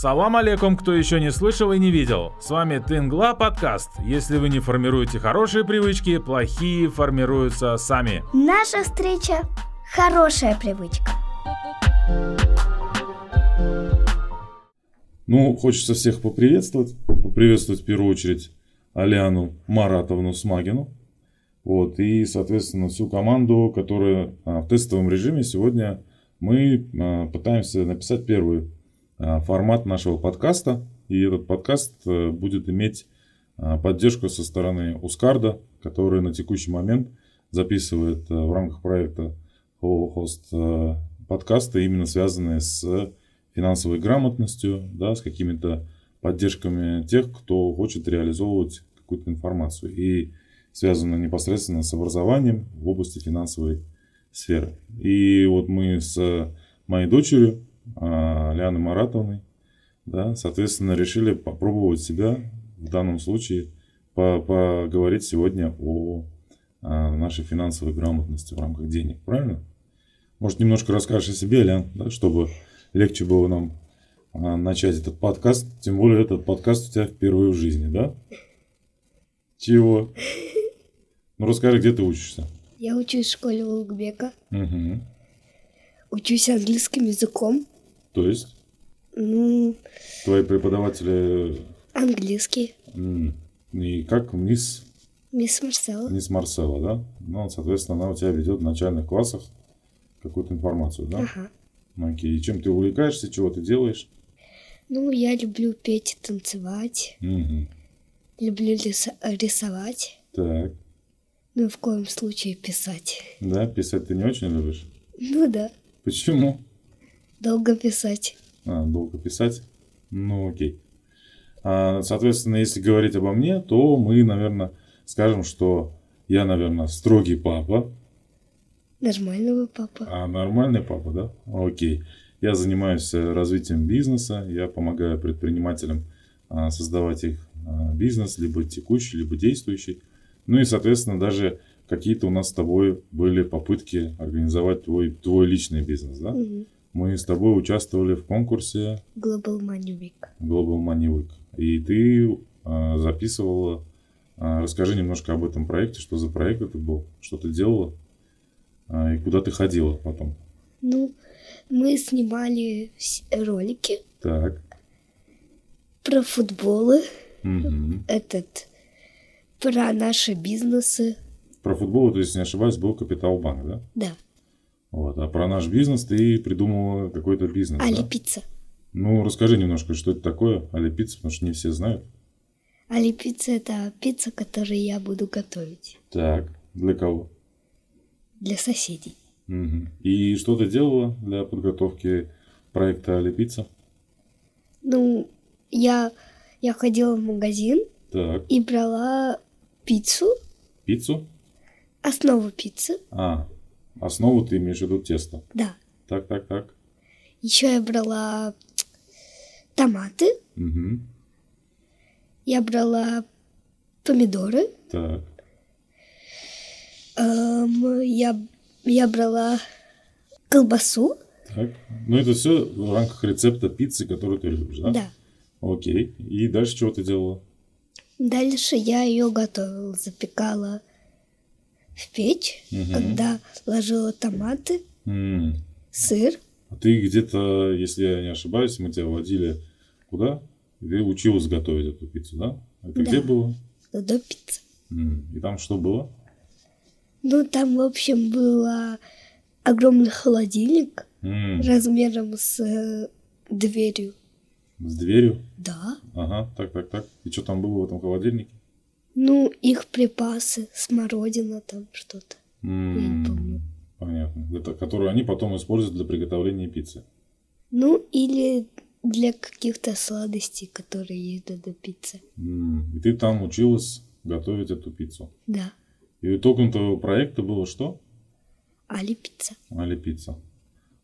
Салам алейкум, кто еще не слышал и не видел. С вами Тынгла подкаст. Если вы не формируете хорошие привычки, плохие формируются сами. Наша встреча – хорошая привычка. Ну, хочется всех поприветствовать. Поприветствовать в первую очередь Аляну Маратовну Смагину. Вот, и, соответственно, всю команду, которая а, в тестовом режиме сегодня мы а, пытаемся написать первый а, формат нашего подкаста. И этот подкаст а, будет иметь а, поддержку со стороны Ускарда, который на текущий момент записывает в рамках проекта а, подкасты, именно связанные с финансовой грамотностью, да, с какими-то поддержками тех, кто хочет реализовывать какую-то информацию. И связано непосредственно с образованием в области финансовой сферы. И вот мы с моей дочерью, а, Лианой Маратовной, да, соответственно, решили попробовать себя в данном случае по поговорить сегодня о, о нашей финансовой грамотности в рамках денег. Правильно? Может, немножко расскажешь о себе, Лян, да, чтобы легче было нам а, начать этот подкаст. Тем более этот подкаст у тебя впервые в жизни, да? Чего? Ну расскажи, где ты учишься? Я учусь в школе Улугбека. Угу. Учусь английским языком. То есть Ну, твои преподаватели английский. и как мисс, Мисс Марсела. мисс Марсела, да? Ну, соответственно, она у тебя ведет в начальных классах какую-то информацию, да? Ага. Окей. И чем ты увлекаешься, чего ты делаешь? Ну, я люблю петь и танцевать. Мгм. Люблю рис- рисовать. Так. Ну, в коем случае писать. Да, писать ты не очень любишь? Ну да, Почему? Долго писать. А, долго писать? Ну, окей. А, соответственно, если говорить обо мне, то мы, наверное, скажем, что я, наверное, строгий папа, Нормального папа. а нормальный папа, да? Окей. Я занимаюсь э, развитием бизнеса, я помогаю предпринимателям а, создавать их а, бизнес, либо текущий, либо действующий. Ну и, соответственно, даже какие-то у нас с тобой были попытки организовать твой, твой личный бизнес, да? Мгм. Мы с тобой участвовали в конкурсе Global Money Week. Global Money Week. И ты а, записывала. а, расскажи немножко об этом проекте, что за проект это был, что ты делала а, и куда ты ходила потом. Ну, мы снимали ролики Так. про футболы, Мгм. этот, про наши бизнесы. Про футбол, то есть, не ошибаюсь, был Капитал Банк, да? Да, Вот. А про наш бизнес ты придумала какой-то бизнес, Али да? Ну, расскажи немножко, что это такое, Али Пицца, потому что не все знают. Али Пицца это пицца, которую я буду готовить Так. Для кого? для соседей. Мгм. И что ты делала для подготовки проекта Али Пицца? Ну, я, я ходила в магазин Так. и брала пиццу, Пиццу? основу пиццы, А, основу ты имеешь в виду тесто. да. Так, так, так. Еще я брала томаты, Мгм. я брала помидоры, Так. эм, я, я брала колбасу, Так. Ну, это все в рамках рецепта пиццы, которую ты любишь, да? да. Окей. И дальше чего ты делала? Дальше я ее готовила, запекала в печь, Мгм. когда ложила томаты, М. сыр, А ты где-то, если я не ошибаюсь, мы тебя водили куда? Ты училась готовить эту пиццу, да? Это Да. где было? до пиццы. М. И там что было? Ну, там, в общем, был огромный холодильник М. размером с э, дверью. С дверью? Да. Ага, так, так, так. И что там было в этом холодильнике? Ну, их припасы, смородина там что-то. М. Я не помню. Понятно. Это, которую они потом используют для приготовления пиццы. Ну, или для каких-то сладостей, которые есть до пиццы. М. И ты там училась готовить эту пиццу. Да. И итогом твоего проекта было что? Али пицца. Али пицца.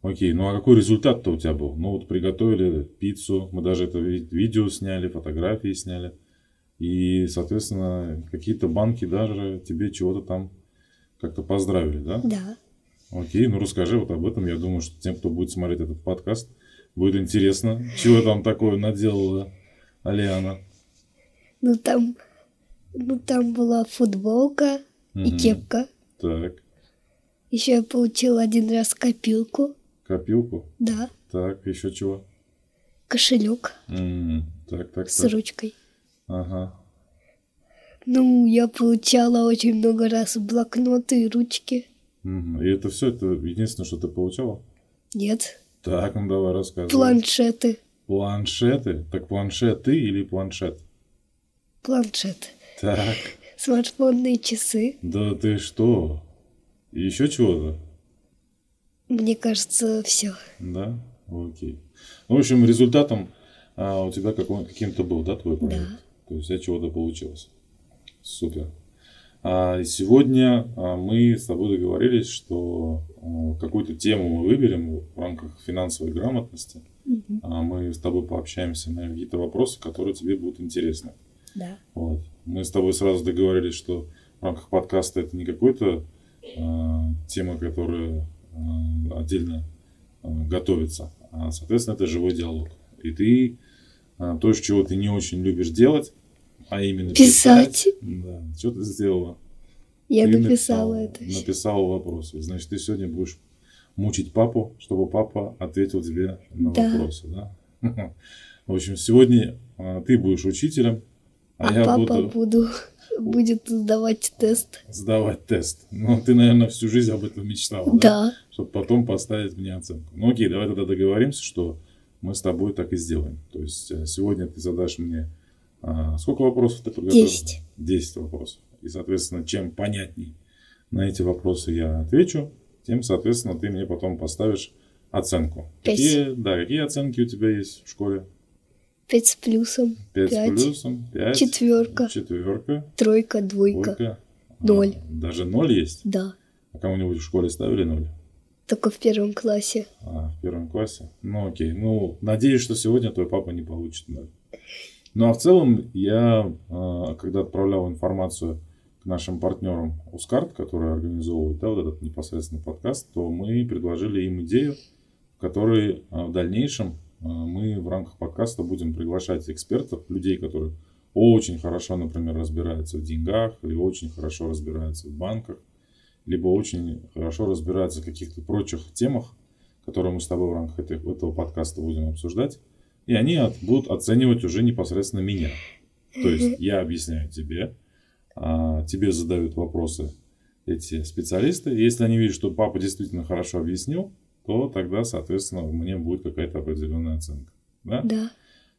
Окей, ну а какой результат-то у тебя был? Ну вот приготовили пиццу, мы даже это ви- видео сняли, фотографии сняли. И, соответственно, какие-то банки даже тебе чего-то там как-то поздравили, да? Да. Окей, ну расскажи вот об этом. Я думаю, что тем, кто будет смотреть этот подкаст, Будет интересно, чего там такое наделала Алиана. Ну там, ну там была футболка и Мгм. кепка. Так, Еще я получила один раз копилку, копилку. да, Так, еще чего? кошелек М, Так, так, с так. ручкой. Ага. Ну, я получала очень много раз блокноты и ручки. Мгм. И это все, это единственное, что ты получала? Нет, Так, ну давай рассказывай. планшеты. Планшеты? Так планшеты или планшет? Планшет. Так, Смартфонные часы. да ты что? И еще чего-то? Мне кажется, все. Да? Окей. Ну, в общем, результатом а, у тебя каким-то был, да, твой проект? Да. То есть тебя чего-то получилось. Супер. А, сегодня а, мы с тобой договорились, что а, какую-то тему мы выберем в рамках финансовой грамотности. А мы с тобой пообщаемся на какие-то вопросы, которые тебе будут интересны. Да. Вот. Мы с тобой сразу договорились, что в рамках подкаста это не какой-то э, тема, которая э, отдельно э, готовится, а, соответственно, это живой диалог. И ты то, чего ты не очень любишь делать, а именно Писать. да, что ты сделала? Я Ты написала написала- это. Написала вопросы. Значит, ты сегодня будешь мучить папу, чтобы папа ответил тебе на Да. вопросы, да? В общем, сегодня а, ты будешь учителем, а, А, я папа буду буду, будет сдавать тест. сдавать тест. Ну, ты, наверное, всю жизнь об этом мечтала, да? Да. Чтобы потом поставить мне оценку. Ну, окей, давай тогда договоримся, что мы с тобой так и сделаем. То есть э, сегодня ты задашь мне... а, сколько вопросов ты подготовил? Десять. 10 вопросов. И, соответственно, чем понятней на эти вопросы я отвечу, тем, соответственно, ты мне потом поставишь оценку. Пять. Какие, да, какие оценки у тебя есть в школе? Пять с плюсом. 5 Пять. с плюсом, 5, Четверка. четверка, Тройка, двойка. двойка. Ноль. А, даже ноль есть? Да. А кому-нибудь в школе ставили ноль? Только в первом классе. А, в первом классе? Ну, окей. Ну, надеюсь, что сегодня твой папа не получит ноль. Ну, а в целом, я, а, когда отправлял информацию к нашим партнерам Ускарт, которые организовывают да, вот этот непосредственно подкаст, то мы предложили им идею, в которой а, в дальнейшем а, мы в рамках подкаста будем приглашать экспертов, людей, которые очень хорошо, например, разбираются в деньгах, или очень хорошо разбираются в банках, либо очень хорошо разбираются в каких-то прочих темах, которые мы с тобой в рамках этой- этого подкаста будем обсуждать. И они от- будут оценивать уже непосредственно меня. То есть я объясняю тебе, а, тебе задают вопросы эти специалисты. Если они видят, что папа действительно хорошо объяснил, то тогда, соответственно, мне будет какая-то определенная оценка. Да? Да.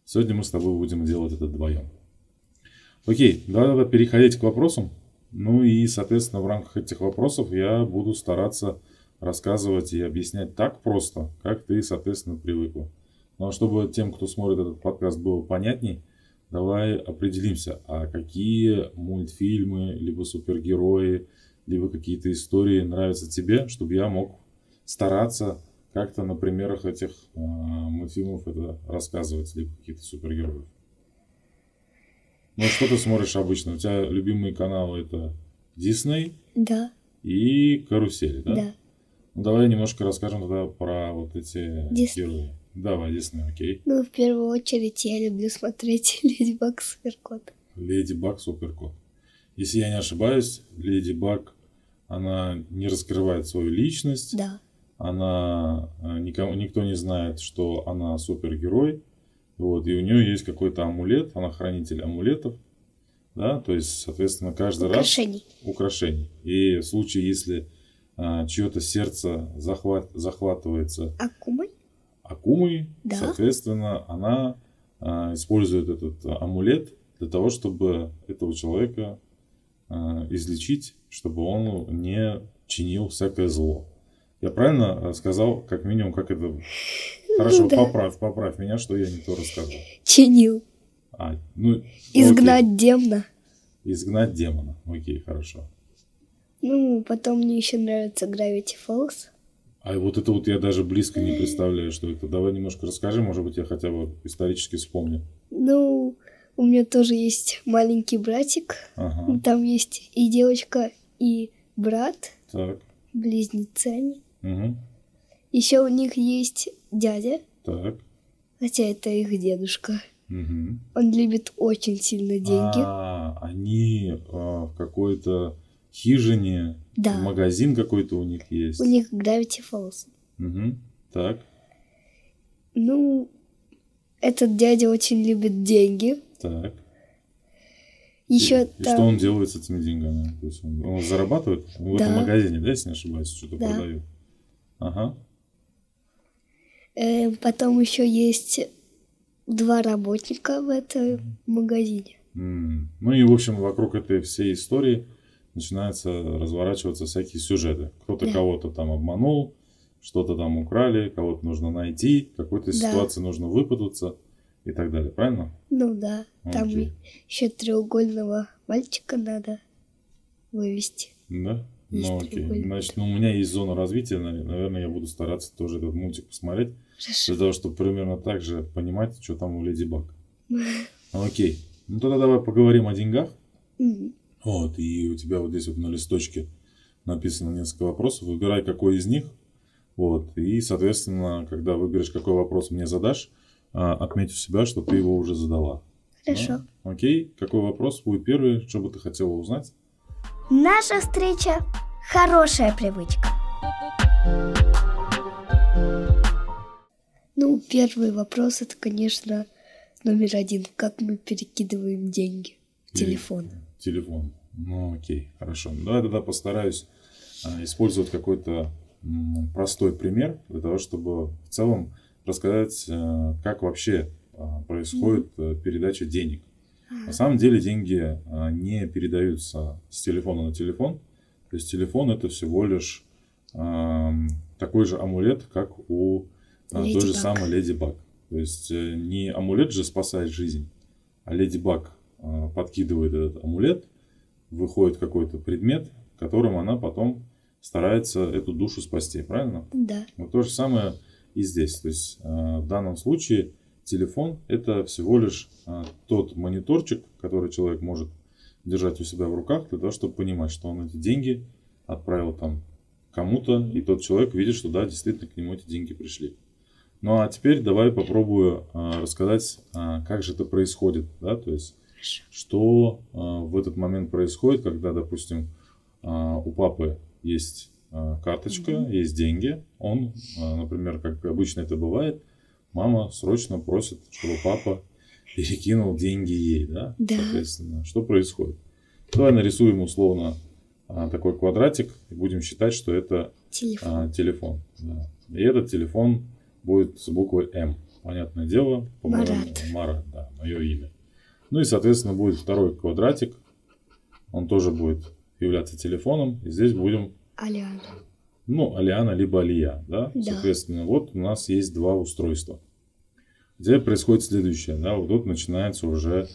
Сегодня мы с тобой будем делать это вдвоем. Окей, давай тогда переходить к вопросам. Ну и, соответственно, в рамках этих вопросов я буду стараться рассказывать и объяснять так просто, как ты, соответственно, привыкла. Ну а чтобы тем, кто смотрит этот подкаст, было понятней, давай определимся, а какие мультфильмы, либо супергерои, либо какие-то истории нравятся тебе, чтобы я мог стараться как-то на примерах этих а, мультфильмов это рассказывать, либо каких-то супергероев. Ну, что ты смотришь обычно? У тебя любимые каналы это Дисней Да. и Карусель, да? Да. Ну, давай немножко расскажем тогда про вот эти Дисней. герои. Давай, Дисней, окей. Ну, в первую очередь я люблю смотреть Леди Баг Суперкот. Леди Баг, Суперкот. Если я не ошибаюсь, Леди Баг, она не раскрывает свою личность. Да. Она а, никому, никто не знает, что она супергерой. Вот, и у нее есть какой-то амулет, она хранитель амулетов. Да, то есть, соответственно, каждый раз Украшений. украшений. И в случае, если а, чье-то сердце захват, захватывается Акумой? Акумой, Да. соответственно, она а, использует этот а, амулет для того, чтобы этого человека а, излечить, чтобы он не чинил всякое зло. Я правильно а, сказал, как минимум, как это... Хорошо, Ну да. поправь, поправь меня, что я не то рассказал. Чинил. А, ну, окей. Изгнать демона. Изгнать демона. Окей, хорошо. Ну, потом мне еще нравится Gravity Falls. А вот это вот я даже близко не представляю, что это. Давай немножко расскажи, может быть, я хотя бы исторически вспомню. Ну, у меня тоже есть маленький братик. Ага, Там есть и девочка, и брат, так, близнецы они. угу, Еще у них есть дядя, так, Хотя это их дедушка. Мгм. Он любит очень сильно деньги. А, они а, в какой-то хижине, Да. магазин какой-то у них есть. У них Gravity Falls. Мгм. Так, Ну, этот дядя очень любит деньги. так. Еще и, и там... что он делает с этими деньгами? То есть он, он зарабатывает в этом Да. магазине, да, если не ошибаюсь, что-то Да. продает. Ага. Э, потом еще есть два работника в этом магазине. Ну и, в общем, вокруг этой всей истории начинаются разворачиваться всякие сюжеты. Кто-то Да. кого-то там обманул, что-то там украли, кого-то нужно найти, в какой-то Да. ситуации нужно выпутаться и так далее. Правильно? Ну да, там Окей. еще треугольного мальчика надо вывести. Да? Ну окей. Значит, ну, у меня есть зона развития, на- наверное, я буду стараться тоже этот мультик посмотреть, Хорошо. для того, чтобы примерно так же понимать, что там у Леди Баг. Ну, Окей. Ну тогда давай поговорим о деньгах. Вот, и у тебя вот здесь вот на листочке написано несколько вопросов. Выбирай, какой из них. Вот, и, соответственно, когда выберешь, какой вопрос мне задашь, а, отметь у себя, что ты его уже задала. Хорошо. Да? Окей, какой вопрос будет первый, что бы ты хотела узнать? Наша встреча – хорошая привычка. Ну, первый вопрос это, конечно, номер один. Как мы перекидываем деньги в телефон? Телефон. Ну, окей, хорошо. Ну, Давай тогда постараюсь а, использовать какой-то м, простой пример для того, чтобы в целом рассказать, э, как вообще а, происходит э, передача денег. На самом деле деньги а, не передаются с телефона на телефон. То есть телефон это всего лишь ам, такой же амулет, как у а, той же самой Леди Баг. То есть э, не амулет же спасает жизнь, а Леди Баг а, подкидывает этот амулет, выходит какой-то предмет, которым она потом старается эту душу спасти, правильно? Да. Вот то же самое и здесь. То есть э, в данном случае телефон это всего лишь э, тот мониторчик, который человек может держать у себя в руках для того, чтобы понимать, что он эти деньги отправил там кому-то, и тот человек видит, что да, действительно к нему эти деньги пришли. Ну а теперь давай попробую э, рассказать, э, как же это происходит, да, то есть что э, в этот момент происходит, когда, допустим, э, у папы есть э, карточка, есть деньги, он, э, например, как обычно это бывает, мама срочно просит, чтобы папа перекинул деньги ей, да? Да. Соответственно, что происходит? Давай нарисуем условно а, такой квадратик и будем считать, что это Телефон. а, телефон. да. И этот телефон будет с буквой М. Понятное дело, по-моему, Марат. Марат, да, мое имя. Ну и, соответственно, будет второй квадратик. Он тоже будет являться телефоном. И здесь будем, Алиана. ну, Алиана либо Алия, да? Да. Соответственно, вот у нас есть два устройства. Где происходит следующее, да? Вот тут начинается уже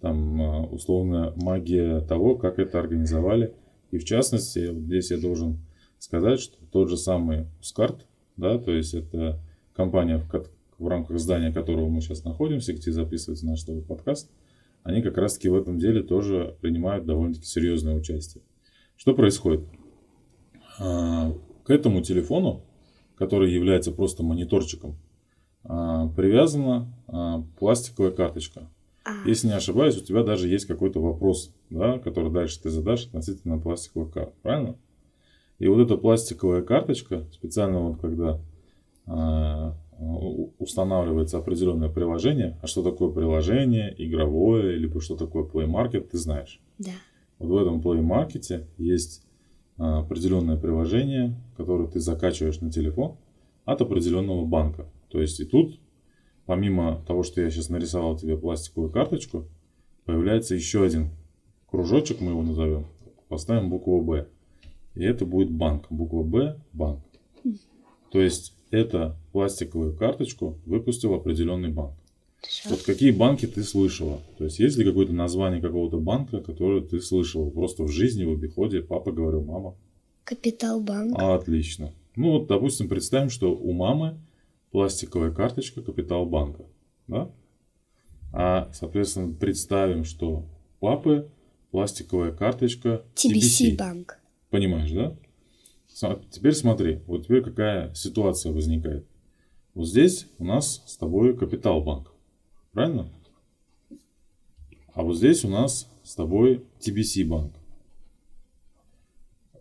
там а, условная магия того, как это организовали. И в частности, здесь я должен сказать, что тот же самый Ускарт, да, то есть это компания, в, в рамках здания которого мы сейчас находимся, где записывается наш новый подкаст, они как раз-таки в этом деле тоже принимают довольно-таки серьезное участие. Что происходит? А, К этому телефону, который является просто мониторчиком, привязана а, пластиковая карточка. А, Если не ошибаюсь, у тебя даже есть какой-то вопрос, да, который дальше ты задашь относительно пластиковых карт, правильно? И вот эта пластиковая карточка, специально вот когда а, устанавливается определенное приложение, а что такое приложение, игровое, либо что такое Play Market, ты знаешь. да. Вот в этом Play Market есть а, определенное приложение, которое ты закачиваешь на телефон от определенного банка. То есть и тут, помимо того, что я сейчас нарисовал тебе пластиковую карточку, появляется еще один кружочек, мы его назовем, поставим букву Б. И это будет банк. Буква Б – банк. То есть эту пластиковую карточку выпустил определенный банк. Хорошо. Вот какие банки ты слышала? То есть есть ли какое-то название какого-то банка, которое ты слышала просто в жизни, в обиходе? Папа говорил, мама. Капитал банк. А, отлично. Ну вот, допустим, представим, что у мамы пластиковая карточка Капитал банка. Да? А, соответственно, представим, что папы пластиковая карточка TBC банк. Понимаешь, да? Теперь смотри, вот теперь какая ситуация возникает. Вот здесь у нас с тобой Капитал Банк. Правильно? А вот здесь у нас с тобой TBC банк.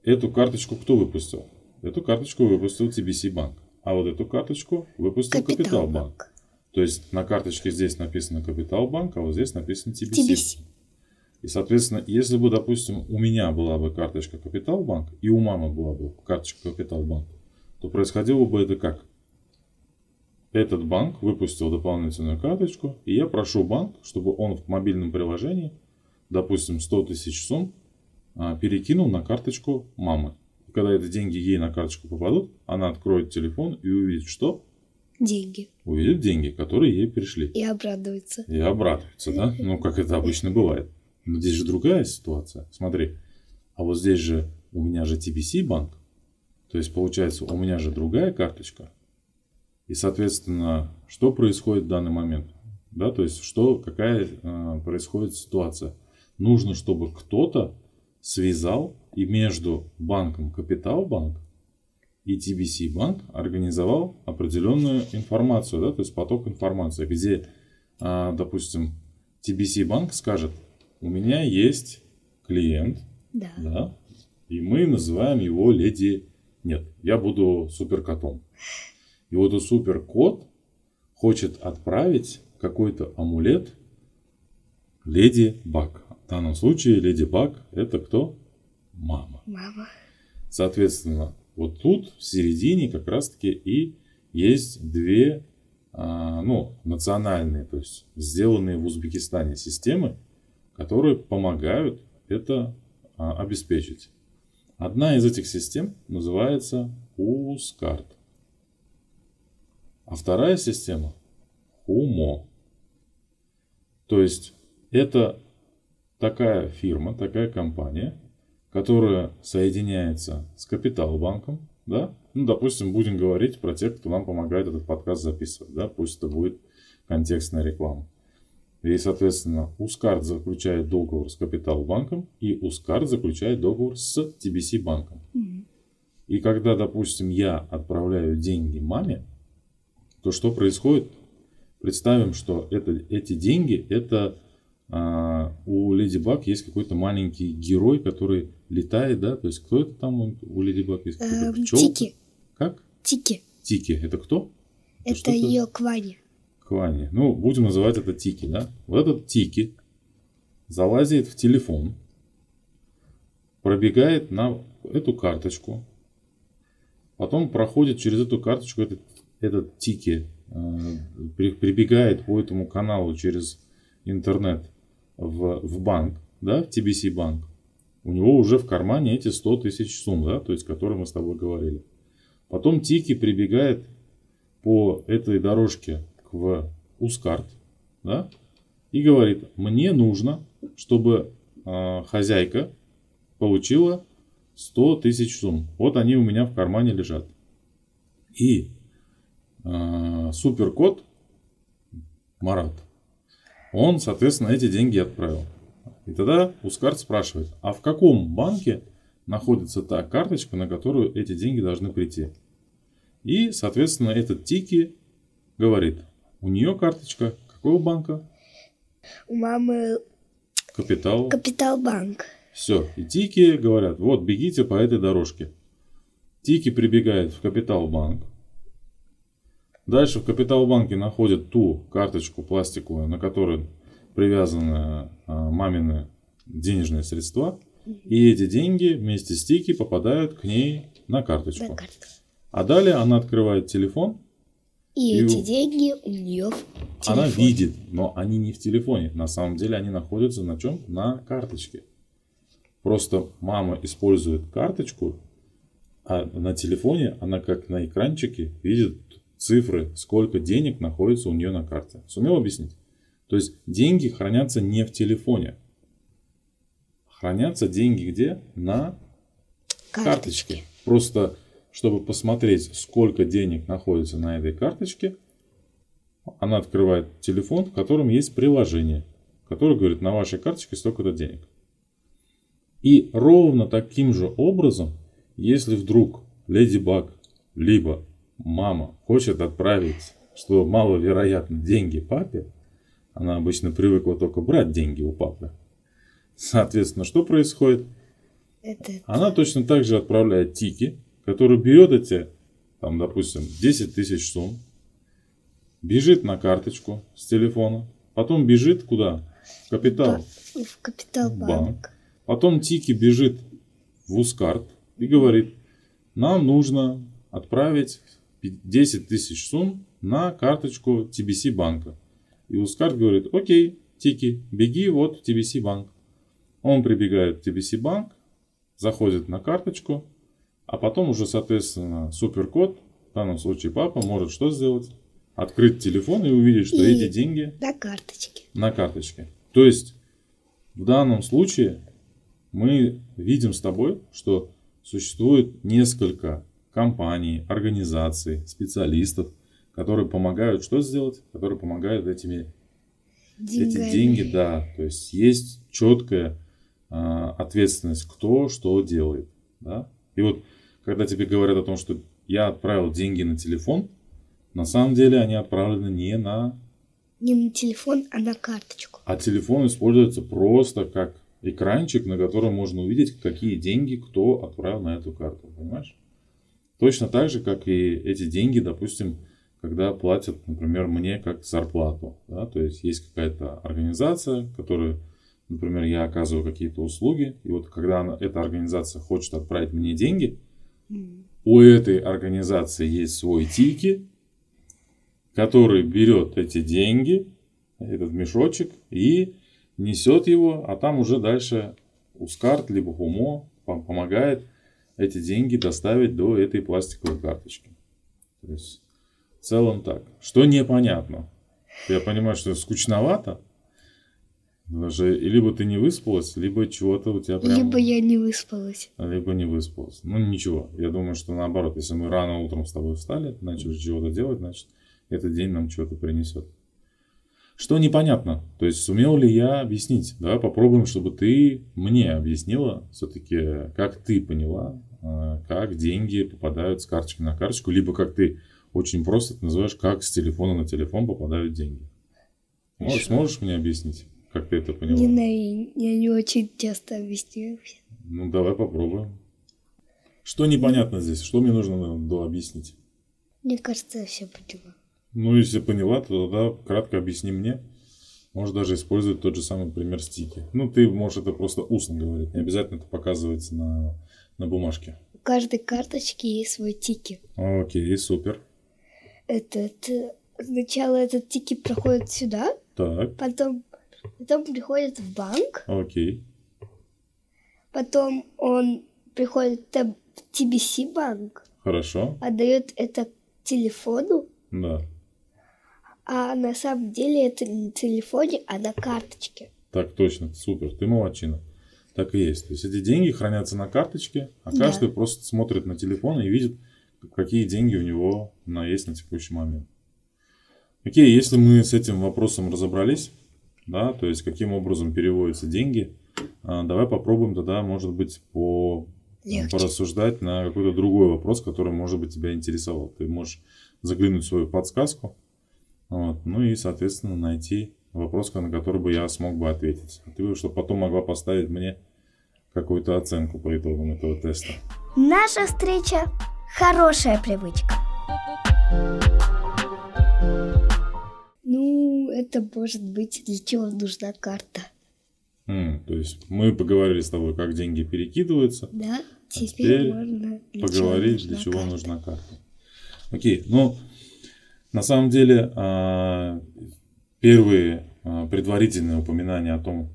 Эту карточку кто выпустил? Эту карточку выпустил TBC банк. А вот эту карточку выпустил Капитал, банк. То есть на карточке здесь написано Капитал банк, а вот здесь написано TBC. TBC. И, соответственно, если бы, допустим, у меня была бы карточка Капитал банк и у мамы была бы карточка Капитал банк, то происходило бы это как? Этот банк выпустил дополнительную карточку, и я прошу банк, чтобы он в мобильном приложении, допустим, 100 тысяч сумм, а, перекинул на карточку мамы. Когда эти деньги ей на карточку попадут, она откроет телефон и увидит что? Деньги. Увидит деньги, которые ей пришли. И обрадуется. И обрадуется, да? Ну, как это обычно бывает. Но здесь же другая ситуация. Смотри, а вот здесь же у меня же TBC банк. То есть, получается, у меня же другая карточка. И, соответственно, что происходит в данный момент? Да, то есть, что, какая э, происходит ситуация? Нужно, чтобы кто-то связал и между банком Капитал Банк и TBC Банк организовал определенную информацию, да, то есть поток информации, где, э, допустим, TBC Банк скажет, у меня есть клиент, да. Да, и мы называем его леди... Нет, я буду суперкотом. И вот у суперкот хочет отправить какой-то амулет леди Баг. В данном случае леди Баг это кто? Мама. Мама. Соответственно, вот тут в середине как раз-таки и есть две а, ну, национальные, то есть сделанные в Узбекистане системы, которые помогают это а, обеспечить. Одна из этих систем называется USCART. А вторая система Humo. То есть это такая фирма, такая компания, которая соединяется с Капитал-банком, да, ну, допустим, будем говорить про тех, кто нам помогает этот подкаст записывать, да, пусть это будет контекстная реклама. И, соответственно, Ускард заключает договор с Капитал-банком, и Ускард заключает договор с TBC банком. Mm-hmm. И когда, допустим, я отправляю деньги маме, то что происходит? Представим, что это, эти деньги, это у Леди Баг есть какой-то маленький герой, который летает, да? То есть кто это там у Леди Баг есть? Эм, Тики. Как? Тики. Тики. Это кто? Это, это ее Квани. Квани. Ну, будем называть это Тики, да? Вот этот Тики залазит в телефон, пробегает на эту карточку, потом проходит через эту карточку этот, этот Тики, э, прибегает по этому каналу через интернет в, в банк, да, в TBC банк. У него уже в кармане эти 100 тысяч сумм, да, то есть, которые мы с тобой говорили. Потом Тики прибегает по этой дорожке в Ускарт, да, и говорит, мне нужно, чтобы э, хозяйка получила 100 тысяч сумм. Вот они у меня в кармане лежат. И э, суперкот Марат, он, соответственно, эти деньги отправил. И тогда Ускарт спрашивает, а в каком банке находится та карточка, на которую эти деньги должны прийти? И, соответственно, этот Тики говорит, у нее карточка какого банка? У мамы Капитал. Капитал банк. Все. И Тики говорят, вот бегите по этой дорожке. Тики прибегает в Капитал банк. Дальше в Капитал банке находят ту карточку пластиковую, на которой привязаны а, мамины денежные средства. И эти деньги вместе с Тики попадают к ней на карточку. На карточку. А далее она открывает телефон и, и эти деньги у нее в телефоне. Она видит, но они не в телефоне. На самом деле они находятся на чем? На карточке. Просто мама использует карточку, а на телефоне она как на экранчике видит цифры, сколько денег находится у нее на карте. Сумел объяснить? То есть деньги хранятся не в телефоне. Хранятся деньги где? На карточке. карточке. Просто чтобы посмотреть, сколько денег находится на этой карточке, она открывает телефон, в котором есть приложение, которое говорит, на вашей карточке столько-то денег. И ровно таким же образом, если вдруг Леди Баг, либо мама хочет отправить, что маловероятно, деньги папе, она обычно привыкла только брать деньги у папы. Соответственно, что происходит? Это Она точно так же отправляет тики, который берет эти, там, допустим, 10 тысяч сумм, бежит на карточку с телефона, потом бежит куда? В капитал. в Капитал Банк. Банк. Потом Тики бежит в Ускарт и говорит, нам нужно отправить 10 тысяч сумм на карточку TBC банка. И Ускарт говорит, окей, Тики, беги вот в TBC банк. Он прибегает в TBC банк, заходит на карточку, а потом уже, соответственно, суперкод, в данном случае папа, может что сделать? Открыть телефон и увидеть, что И- эти деньги На карточке. на карточке. То есть в данном случае мы видим с тобой, что существует несколько компаний, организаций, специалистов, которые помогают что сделать? Которые помогают этими эти Деньгами. деньги, да. То есть есть четкая а, ответственность, кто что делает. Да? И вот когда тебе говорят о том, что я отправил деньги на телефон, на самом деле они отправлены не на Не на телефон, а на карточку. а телефон используется просто как экранчик, на котором можно увидеть, какие деньги кто отправил на эту карту. Понимаешь? Точно так же, как и эти деньги, допустим, когда платят, например, мне как зарплату. Да? То есть есть какая-то организация, которая, например, я оказываю какие-то услуги, и вот когда она- эта организация хочет отправить мне деньги, у этой организации есть свой тики, который берет эти деньги, этот мешочек, и несет его, а там уже дальше Ускарт либо Хумо пом- помогает эти деньги доставить до этой пластиковой карточки. То есть в целом так. Что непонятно? Я понимаю, что скучновато. Даже либо ты не выспалась, либо чего-то у тебя прям... Либо я не выспалась. Либо не выспалась. Ну ничего, я думаю, что наоборот, если мы рано утром с тобой встали, начали чего-то делать, значит, этот день нам чего-то принесет. Что непонятно? То есть сумел ли я объяснить? Давай попробуем, чтобы ты мне объяснила все-таки, как ты поняла, как деньги попадают с карточки на карточку, либо как ты очень просто это называешь, как с телефона на телефон попадают деньги. Можешь, сможешь мне объяснить, как ты это поняла? Не знаю, я не очень часто объясняю. Ну, давай попробуем. Что непонятно здесь? Что мне нужно до объяснить? Мне кажется, я все поняла. Ну, если поняла, то тогда кратко объясни мне. Можешь даже использовать тот же самый пример стики. Ну, ты можешь это просто устно говорить. Не обязательно это показывать на, на бумажке. У каждой карточки есть свой тики. Окей, супер. Этот, э, сначала этот тики проходит сюда, Так, потом, потом приходит в банк, окей. потом он приходит в TBC банк, Хорошо. отдает это телефону, Да. а на самом деле это не на телефоне, а на карточке. Так точно, супер, ты молодчина. Так и есть. То есть эти деньги хранятся на карточке, а Да. каждый просто смотрит на телефон и видит, какие деньги у него на, есть на текущий момент. Окей, если мы с этим вопросом разобрались, да, то есть каким образом переводятся деньги, а, давай попробуем тогда, может быть, по, Легче. порассуждать на какой-то другой вопрос, который, может быть, тебя интересовал. Ты можешь заглянуть в свою подсказку, вот, ну и, соответственно, найти вопрос, на который бы я смог бы ответить. А Ты, чтобы потом могла поставить мне какую-то оценку по итогам этого теста. Наша встреча – хорошая привычка. Ну, это может быть, для чего нужна карта. М, то есть мы поговорили с тобой, как деньги перекидываются, Да? Теперь, теперь можно для чего поговорить, нужна для чего карта. нужна карта. Окей, ну, на самом деле, а, первые а, предварительные упоминания о том,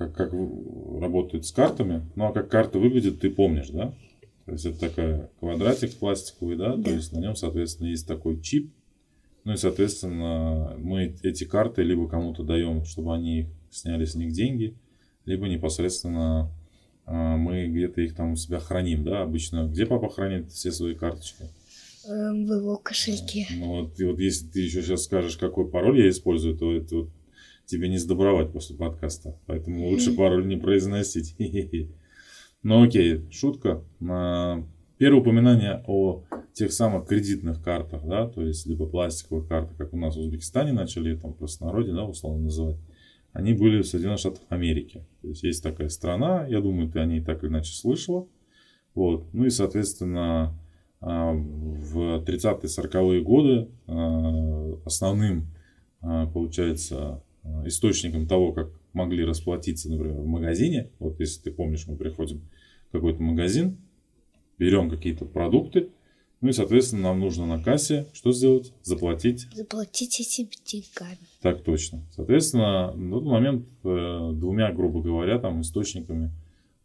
как, как работают с картами, ну, а как карта выглядит, ты помнишь, да? То есть это такая квадратик пластиковый, да? То Да. есть на нем, соответственно, есть такой чип. Ну и, соответственно, мы эти карты либо кому-то даем, чтобы они сняли с них деньги, либо непосредственно а, мы где-то их там у себя храним, да, обычно. Где папа хранит все свои карточки? Эм, в его кошельке. Ну вот, и вот если ты еще сейчас скажешь, какой пароль я использую, то это вот тебе не сдобровать после подкаста. Поэтому лучше пароль не произносить. Ну окей, шутка. А, первое упоминание о тех самых кредитных картах, да, то есть либо пластиковых картах, как у нас в Узбекистане начали там просто народе, да, условно называть, они были в Соединенных Штатах Америки. То есть есть такая страна, я думаю, ты о ней так или иначе слышала. Вот. Ну и, соответственно, а, в 30-40-е годы а, основным, получается, источником того, как могли расплатиться, например, в магазине, вот если ты помнишь, мы приходим в какой-то магазин, берем какие-то продукты, ну и, соответственно, нам нужно на кассе что сделать? Заплатить. Заплатить этими деньгами. Так точно. Соответственно, на тот момент э, двумя, грубо говоря, там источниками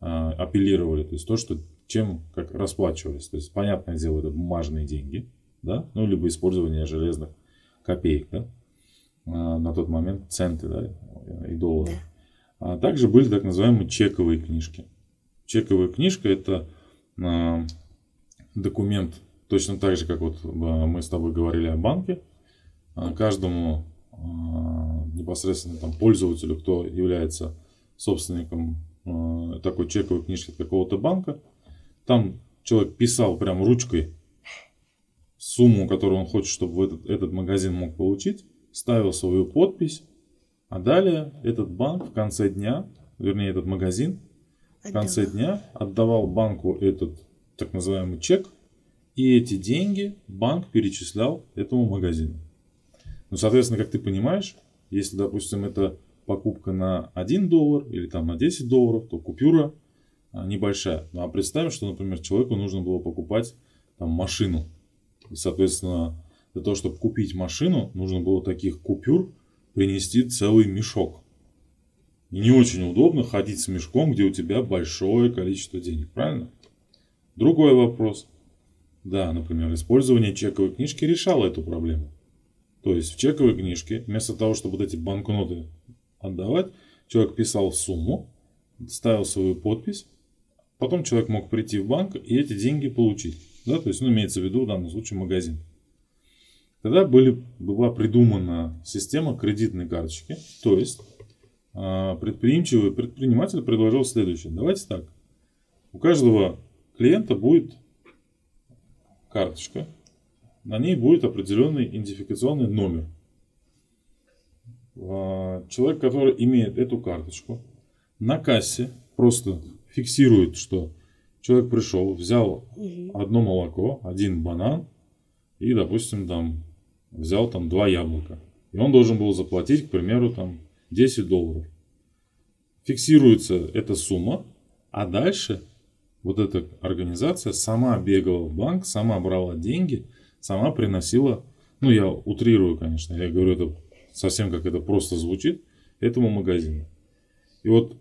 э, апеллировали. То есть то, что чем как расплачивались. То есть, понятное дело, это бумажные деньги, да, ну, либо использование железных копеек, да, э, на тот момент центы, да, и доллары. Да. А также были так называемые чековые книжки. Чековая книжка это э, документ Точно так же, как вот э, мы с тобой говорили о банке, а, каждому а, непосредственно там, пользователю, кто является собственником а, такой чековой книжки от какого-то банка, там человек писал прям ручкой сумму, которую он хочет, чтобы этот, этот магазин мог получить, ставил свою подпись, а далее этот банк в конце дня, вернее этот магазин, в конце дня отдавал банку этот так называемый чек, и эти деньги банк перечислял этому магазину. Ну, соответственно, как ты понимаешь, если, допустим, это покупка на 1 доллар или там на 10 долларов, то купюра а, небольшая. Ну, а представим, что, например, человеку нужно было покупать там машину. И, соответственно, для того, чтобы купить машину, нужно было таких купюр принести целый мешок. И не очень удобно ходить с мешком, где у тебя большое количество денег, правильно? Другой вопрос. Да, например, использование чековой книжки решало эту проблему. То есть в чековой книжке вместо того, чтобы вот эти банкноты отдавать, человек писал сумму, ставил свою подпись, потом человек мог прийти в банк и эти деньги получить. Да, то есть, ну, имеется в виду в данном случае магазин. Тогда были, была придумана система кредитной карточки. То есть а, предприимчивый предприниматель предложил следующее. Давайте так. У каждого клиента будет карточка, на ней будет определенный идентификационный номер. А, человек, который имеет эту карточку, на кассе просто фиксирует, что человек пришел, взял одно молоко, один банан и, допустим, там взял там два яблока. И он должен был заплатить, к примеру, там 10 долларов. Фиксируется эта сумма, а дальше вот эта организация сама бегала в банк, сама брала деньги, сама приносила, ну я утрирую, конечно, я говорю это совсем как это просто звучит, этому магазину. И вот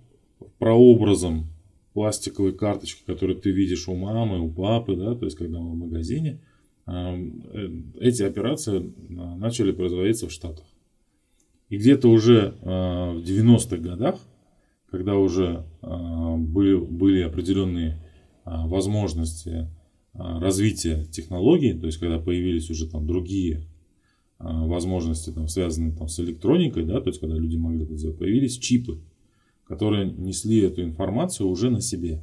прообразом пластиковой карточки, которую ты видишь у мамы, у папы, да, то есть когда мы в магазине, эти операции а, начали производиться в Штатах. И где-то уже а, в 90-х годах, когда уже а, были, были определенные возможности развития технологий, то есть когда появились уже там другие возможности, там, связанные там, с электроникой, да, то есть когда люди могли это сделать, появились чипы, которые несли эту информацию уже на себе.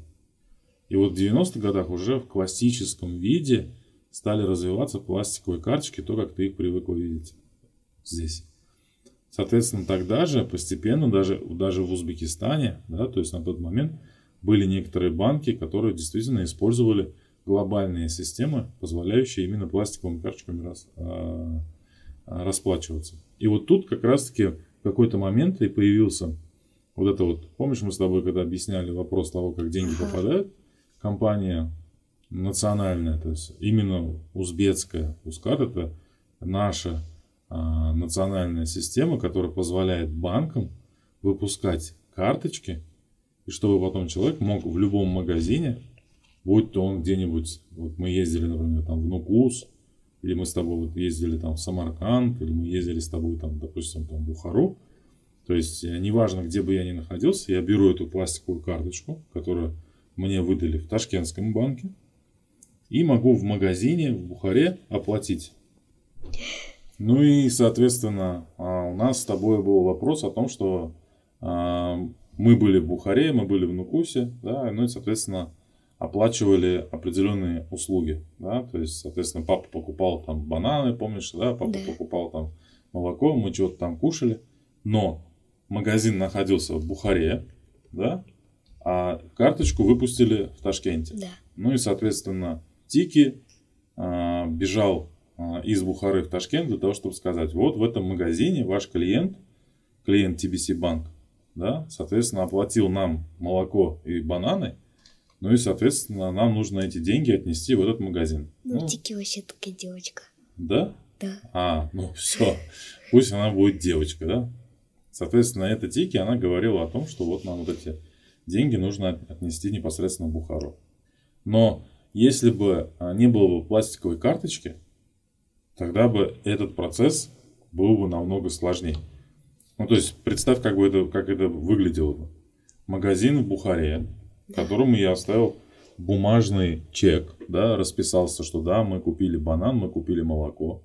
И вот в 90-х годах уже в классическом виде стали развиваться пластиковые карточки, то, как ты их привыкла видеть здесь. Соответственно, тогда же постепенно, даже, даже в Узбекистане, да, то есть на тот момент, были некоторые банки, которые действительно использовали глобальные системы, позволяющие именно пластиковыми карточками рас, а, расплачиваться. И вот тут как раз-таки в какой-то момент и появился вот это вот, помнишь, мы с тобой когда объясняли вопрос того, как деньги попадают, компания национальная, то есть именно узбекская Ускат, это наша а, национальная система, которая позволяет банкам выпускать карточки, и чтобы потом человек мог в любом магазине, будь то он где-нибудь, вот мы ездили, например, там в Нукус, или мы с тобой вот ездили там в Самарканд, или мы ездили с тобой там, допустим, там в Бухару, то есть э, неважно, где бы я ни находился, я беру эту пластиковую карточку, которую мне выдали в Ташкентском банке, и могу в магазине в Бухаре оплатить. Ну и, соответственно, а, у нас с тобой был вопрос о том, что а, мы были в Бухаре, мы были в Нукусе, да, ну и, соответственно, оплачивали определенные услуги, да, то есть, соответственно, папа покупал там бананы, помнишь, да, папа Да. покупал там молоко, мы что-то там кушали, но магазин находился в Бухаре, да, а карточку выпустили в Ташкенте. Да. Ну и, соответственно, Тики а, бежал а, из Бухары в Ташкент для того, чтобы сказать, вот в этом магазине ваш клиент, клиент TBC Банк, да, соответственно, оплатил нам молоко и бананы, ну и, соответственно, нам нужно эти деньги отнести в этот магазин. Ну, Ну, Тики вообще такая девочка. да? Да. А, ну все, пусть она будет девочка, да? Соответственно, эта Тики, она говорила о том, что вот нам вот эти деньги нужно от- отнести непосредственно в Бухару. Но если бы а, не было бы пластиковой карточки, тогда бы этот процесс был бы намного сложнее. Ну, то есть, представь, как, бы это, как это выглядело бы. Магазин в Бухаре, которому я оставил бумажный чек, да, расписался, что да, мы купили банан, мы купили молоко.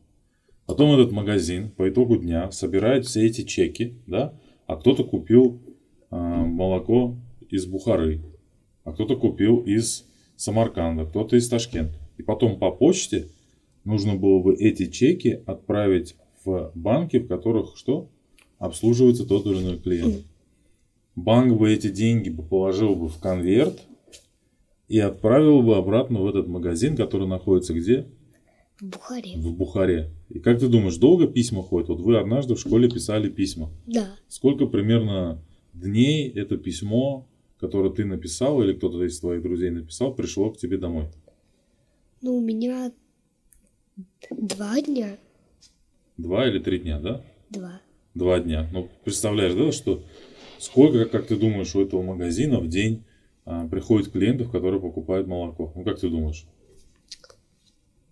Потом этот магазин по итогу дня собирает все эти чеки, да, а кто-то купил а, молоко из Бухары, а кто-то купил из Самарканда, кто-то из Ташкента. И потом по почте нужно было бы эти чеки отправить в банки, в которых что? Обслуживается тот или иной клиент. Банк бы эти деньги бы положил бы в конверт и отправил бы обратно в этот магазин, который находится где? В Бухаре. В Бухаре. И как ты думаешь, долго письма ходят? Вот вы однажды в школе писали письма. Да. Сколько примерно дней это письмо, которое ты написал или кто-то из твоих друзей написал, пришло к тебе домой? Ну, у меня два дня. Два или три дня, да? Два. Два дня. Ну, представляешь, да, что сколько, как ты думаешь, у этого магазина в день а, приходит клиентов, которые покупают молоко? Ну, как ты думаешь?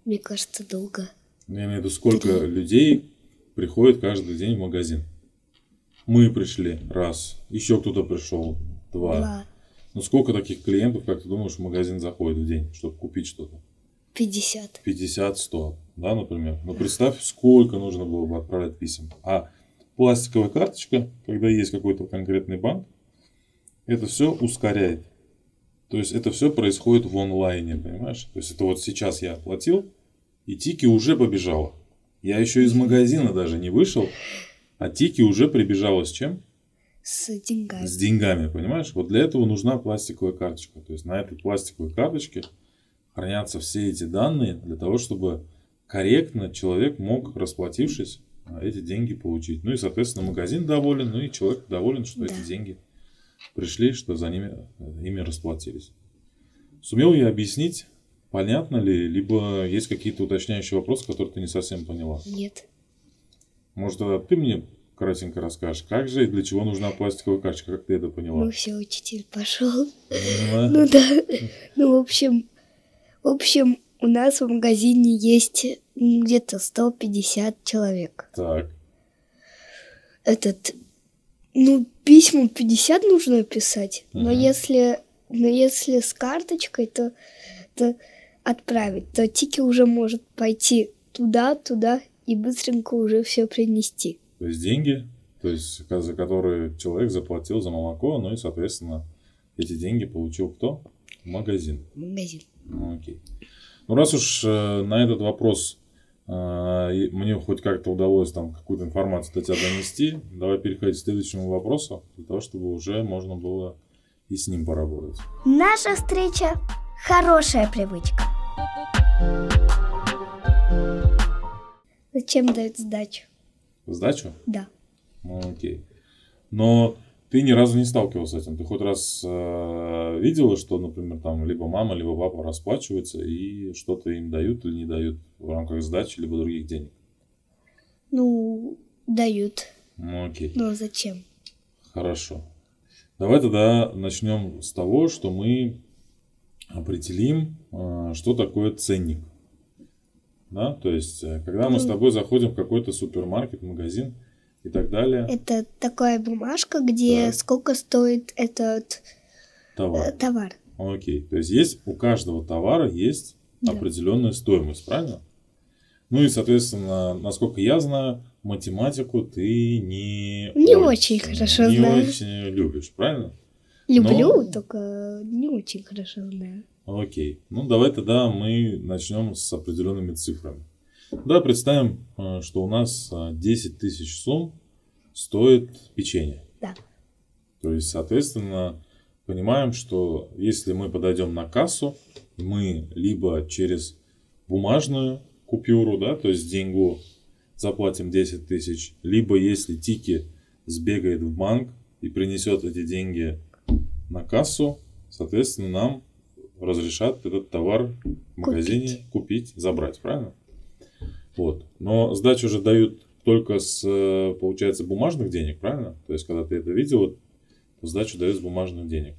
Мне кажется, долго. Я имею в виду, сколько людей приходит каждый день в магазин? Мы пришли, раз. Еще кто-то пришел, два. Два. Ну, сколько таких клиентов, как ты думаешь, в магазин заходит в день, чтобы купить что-то? Пятьдесят. 50-100, да, например. Ну, представь, сколько нужно было бы отправлять писем. А пластиковая карточка, когда есть какой-то конкретный банк, это все ускоряет. То есть это все происходит в онлайне, понимаешь? То есть это вот сейчас я оплатил, и Тики уже побежала. Я еще из магазина даже не вышел, а Тики уже прибежала с чем? С деньгами. С деньгами, понимаешь? Вот для этого нужна пластиковая карточка. То есть на этой пластиковой карточке хранятся все эти данные для того, чтобы корректно человек мог, расплатившись, а, эти деньги получить. Ну и, соответственно, магазин доволен, ну и человек доволен, что Да. эти деньги пришли, что за ними, э, ими расплатились. Сумел я объяснить, понятно ли, либо есть какие-то уточняющие вопросы, которые ты не совсем поняла? Нет. Может, тогда ты мне кратенько расскажешь, как же и для чего нужна пластиковая карточка, как ты это поняла? Ну все, учитель пошел. Ну да. Ну, в общем, в общем, у нас в магазине есть где-то 150 человек. Так, Этот, ну, письма 50 нужно писать, но если, но если с карточкой, то, то отправить, то Тики уже может пойти туда, туда и быстренько уже все принести. То есть деньги, то есть за которые человек заплатил за молоко, ну и, соответственно, эти деньги получил кто? Магазин. Магазин. Ну, окей. Ну, раз уж э, на этот вопрос э, мне хоть как-то удалось там какую-то информацию до тебя донести, давай переходить к следующему вопросу, для того, чтобы уже можно было и с ним поработать. Наша встреча – хорошая привычка. Зачем дают сдачу? Сдачу? Да. Ну, окей. Но ты ни разу не сталкивался с этим. Ты хоть раз э, видела, что, например, там либо мама, либо папа расплачиваются и что-то им дают или не дают в рамках сдачи, либо других денег? Ну, дают. Ну, окей. Но зачем? Хорошо. Давай тогда начнем с того, что мы определим, э, что такое ценник. Да, то есть, э, когда мы с тобой заходим в какой-то супермаркет, магазин и так далее, Это такая бумажка, где Так. сколько стоит этот э, товар. товар. Окей. То есть есть у каждого товара есть Да. определенная стоимость, правильно? Ну и, соответственно, насколько я знаю, математику ты не, Не очень хорошо не знаю. очень любишь, правильно? Люблю, Но- только не очень хорошо знаю. Окей. Ну, давай тогда мы начнем с определенными цифрами. Да, представим, э, что у нас э, 10 тысяч сумм стоит печенье. Да. То есть, соответственно, понимаем, что если мы подойдем на кассу, мы либо через бумажную купюру, да, то есть деньгу заплатим 10 тысяч, либо если Тики сбегает в банк и принесет эти деньги на кассу, соответственно, нам разрешат этот товар в магазине купить, забрать, правильно? Вот. Но сдачу уже дают только с, э, получается, бумажных денег, правильно? То есть, когда ты это видел, то сдачу дают с бумажных денег.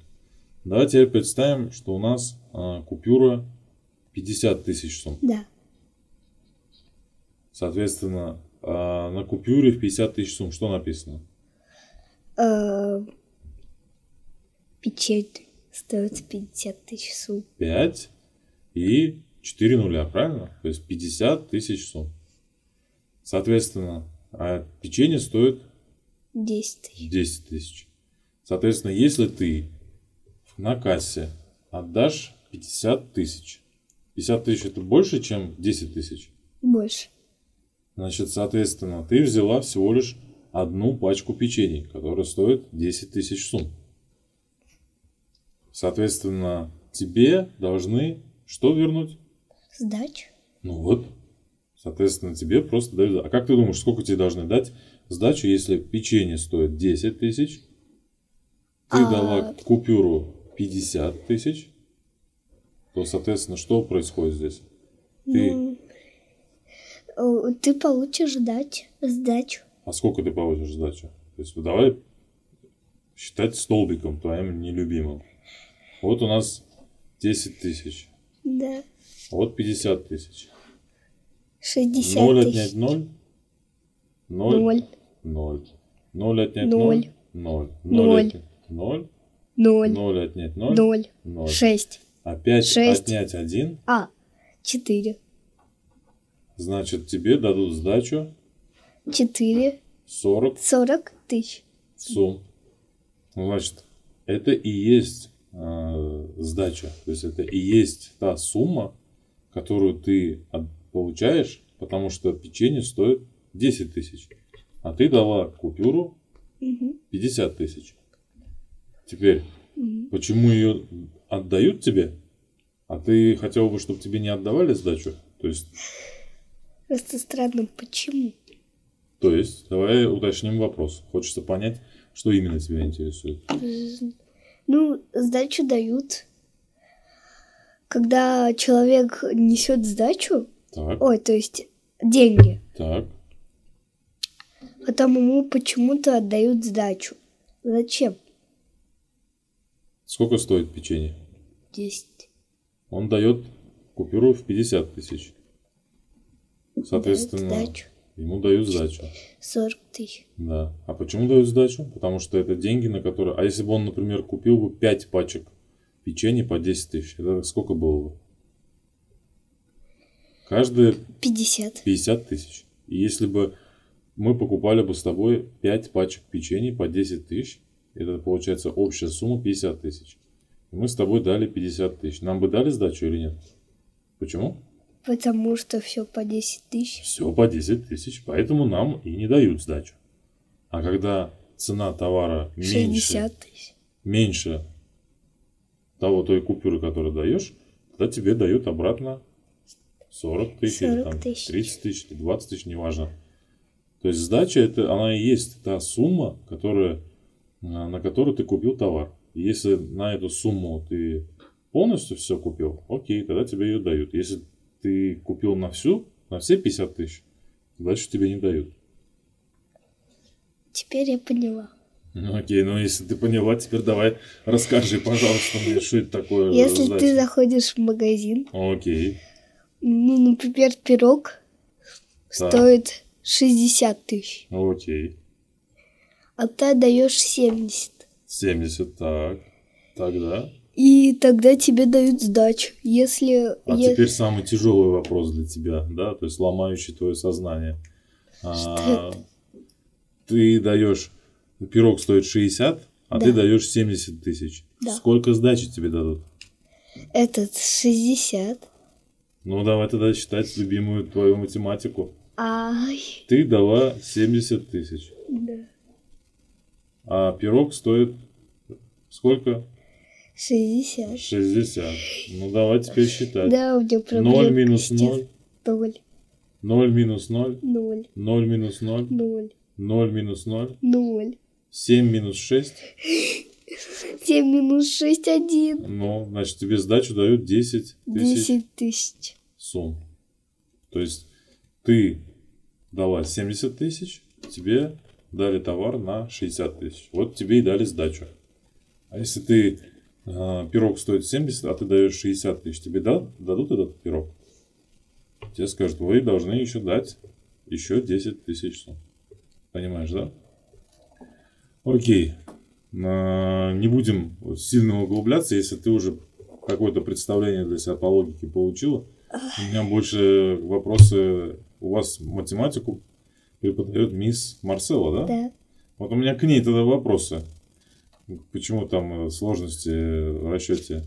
Давайте теперь представим, что у нас а, купюра 50 тысяч сумм. Да. Соответственно, а, на купюре в 50 тысяч сумм что написано? Печень стоит 50 тысяч сумм. 5 и 4 нуля, правильно? То есть 50 тысяч сумм. Соответственно, а печенье стоит 10 тысяч. 10 тысяч. Соответственно, если ты на кассе отдашь 50 тысяч, 50 тысяч это больше, чем 10 тысяч, Больше. значит, соответственно, ты взяла всего лишь одну пачку печенья, которая стоит 10 тысяч сумм. Соответственно, тебе должны что вернуть? Сдачу. Ну вот, соответственно, тебе просто дают. А как ты думаешь, сколько тебе должны дать сдачу, если печенье стоит 10 тысяч, ты А- дала купюру 50 тысяч, то, соответственно, что происходит здесь? Ты, Ну, э, ты получишь сдать, сдачу. а сколько ты получишь сдачу? То есть, давай считать столбиком твоим нелюбимым. Вот у нас 10 тысяч, Да. вот 50 тысяч. 60 0 тысяч. отнять 0, 0, Ноль. 0. 0 отнять Ноль. 0. 0. Ноль. отнять 0. Ноль. 0 отнять 0. Ноль. 0. Шесть. Опять Шесть. отнять 1. А. Четыре. Значит, тебе дадут сдачу Четыре. 40 Сорок тысяч. сумм. Ну, Значит, это и есть э, сдача. То есть это и есть та сумма, которую ты от- получаешь, потому что печенье стоит 10 тысяч. А ты дала купюру Мгм. 50 тысяч. Теперь, Мгм. почему ее отдают тебе, а ты хотел бы, чтобы тебе не отдавали сдачу? То есть, Просто странно, почему? то есть, давай уточним вопрос. Хочется понять, что именно тебя интересует. Ну, сдачу дают. Когда человек несет сдачу, Так, ой, то есть деньги, так. потом ему почему-то отдают сдачу. Зачем? Сколько стоит печенье? Десять. Он дает купюру в 50 тысяч. Соответственно, Дают сдачу. Ему дают сдачу. Сорок тысяч. Да. А почему дают сдачу? Потому что это деньги, на которые... А если бы он, например, купил бы 5 пачек печенья по 10 тысяч, это сколько было бы? Каждая Пятьдесят. 50 тысяч. И если бы мы покупали бы с тобой 5 пачек печенья по 10 тысяч, это получается общая сумма 50 тысяч. И мы с тобой дали 50 тысяч. Нам бы дали сдачу или нет? Почему? Потому что все по десять тысяч. Все по 10 тысяч. Поэтому нам и не дают сдачу. А когда цена товара меньше, меньше того той купюры, которую даешь, тогда тебе дают обратно 40 тысяч, или 40 там, тысяч. 30 тысяч, или 20 тысяч, неважно. То есть сдача, это, она и есть та сумма, которая, а, на которую ты купил товар. И Если на эту сумму ты полностью все купил, окей, тогда тебе ее дают. Если ты купил на всю, на все 50 тысяч, дальше тебе не дают. Теперь я поняла. Ну, окей, ну если ты поняла, теперь давай расскажи, пожалуйста, мне, что это такое. Если сдача. ты заходишь в магазин, Окей. ну, например, пирог Так. стоит 60 тысяч, Окей. а ты отдаешь 70. 70, так. Тогда. И тогда тебе дают сдачу. Если... А е- теперь самый тяжелый вопрос для тебя, да, то есть ломающий твое сознание. А, Что это? Ты даешь, пирог стоит 60, а Да. ты даешь 70 тысяч. Да. Сколько сдачи тебе дадут? Этот 60. Ну, давай тогда считать любимую твою математику. Ай. Ты дала 70 тысяч. Да. А пирог стоит сколько? 60. 60. Ну, давай теперь считать. Да, у меня 0 проблема. минус 0. 0. 0 минус 0. 0. 0 минус 0. 0. 0 минус 0. 0. 7 минус 6. 7 минус 6, 1. Ну, значит, тебе сдачу дают 10 тысяч 10 тысяч. сумм. То есть ты дала 70 тысяч, тебе дали товар на 60 тысяч. Вот тебе и дали сдачу. А если ты пирог стоит 70, а ты даешь 60 тысяч, тебе да, дадут этот пирог? Тебе скажут, вы должны еще дать еще 10 тысяч. Понимаешь, да? Окей. А, Не будем сильно углубляться, если ты уже какое-то представление для себя по логике получила. У меня больше вопросы. У вас математику преподает мисс Марсела, да? Да. Вот у меня к ней тогда вопросы. Почему там э, сложности в расчете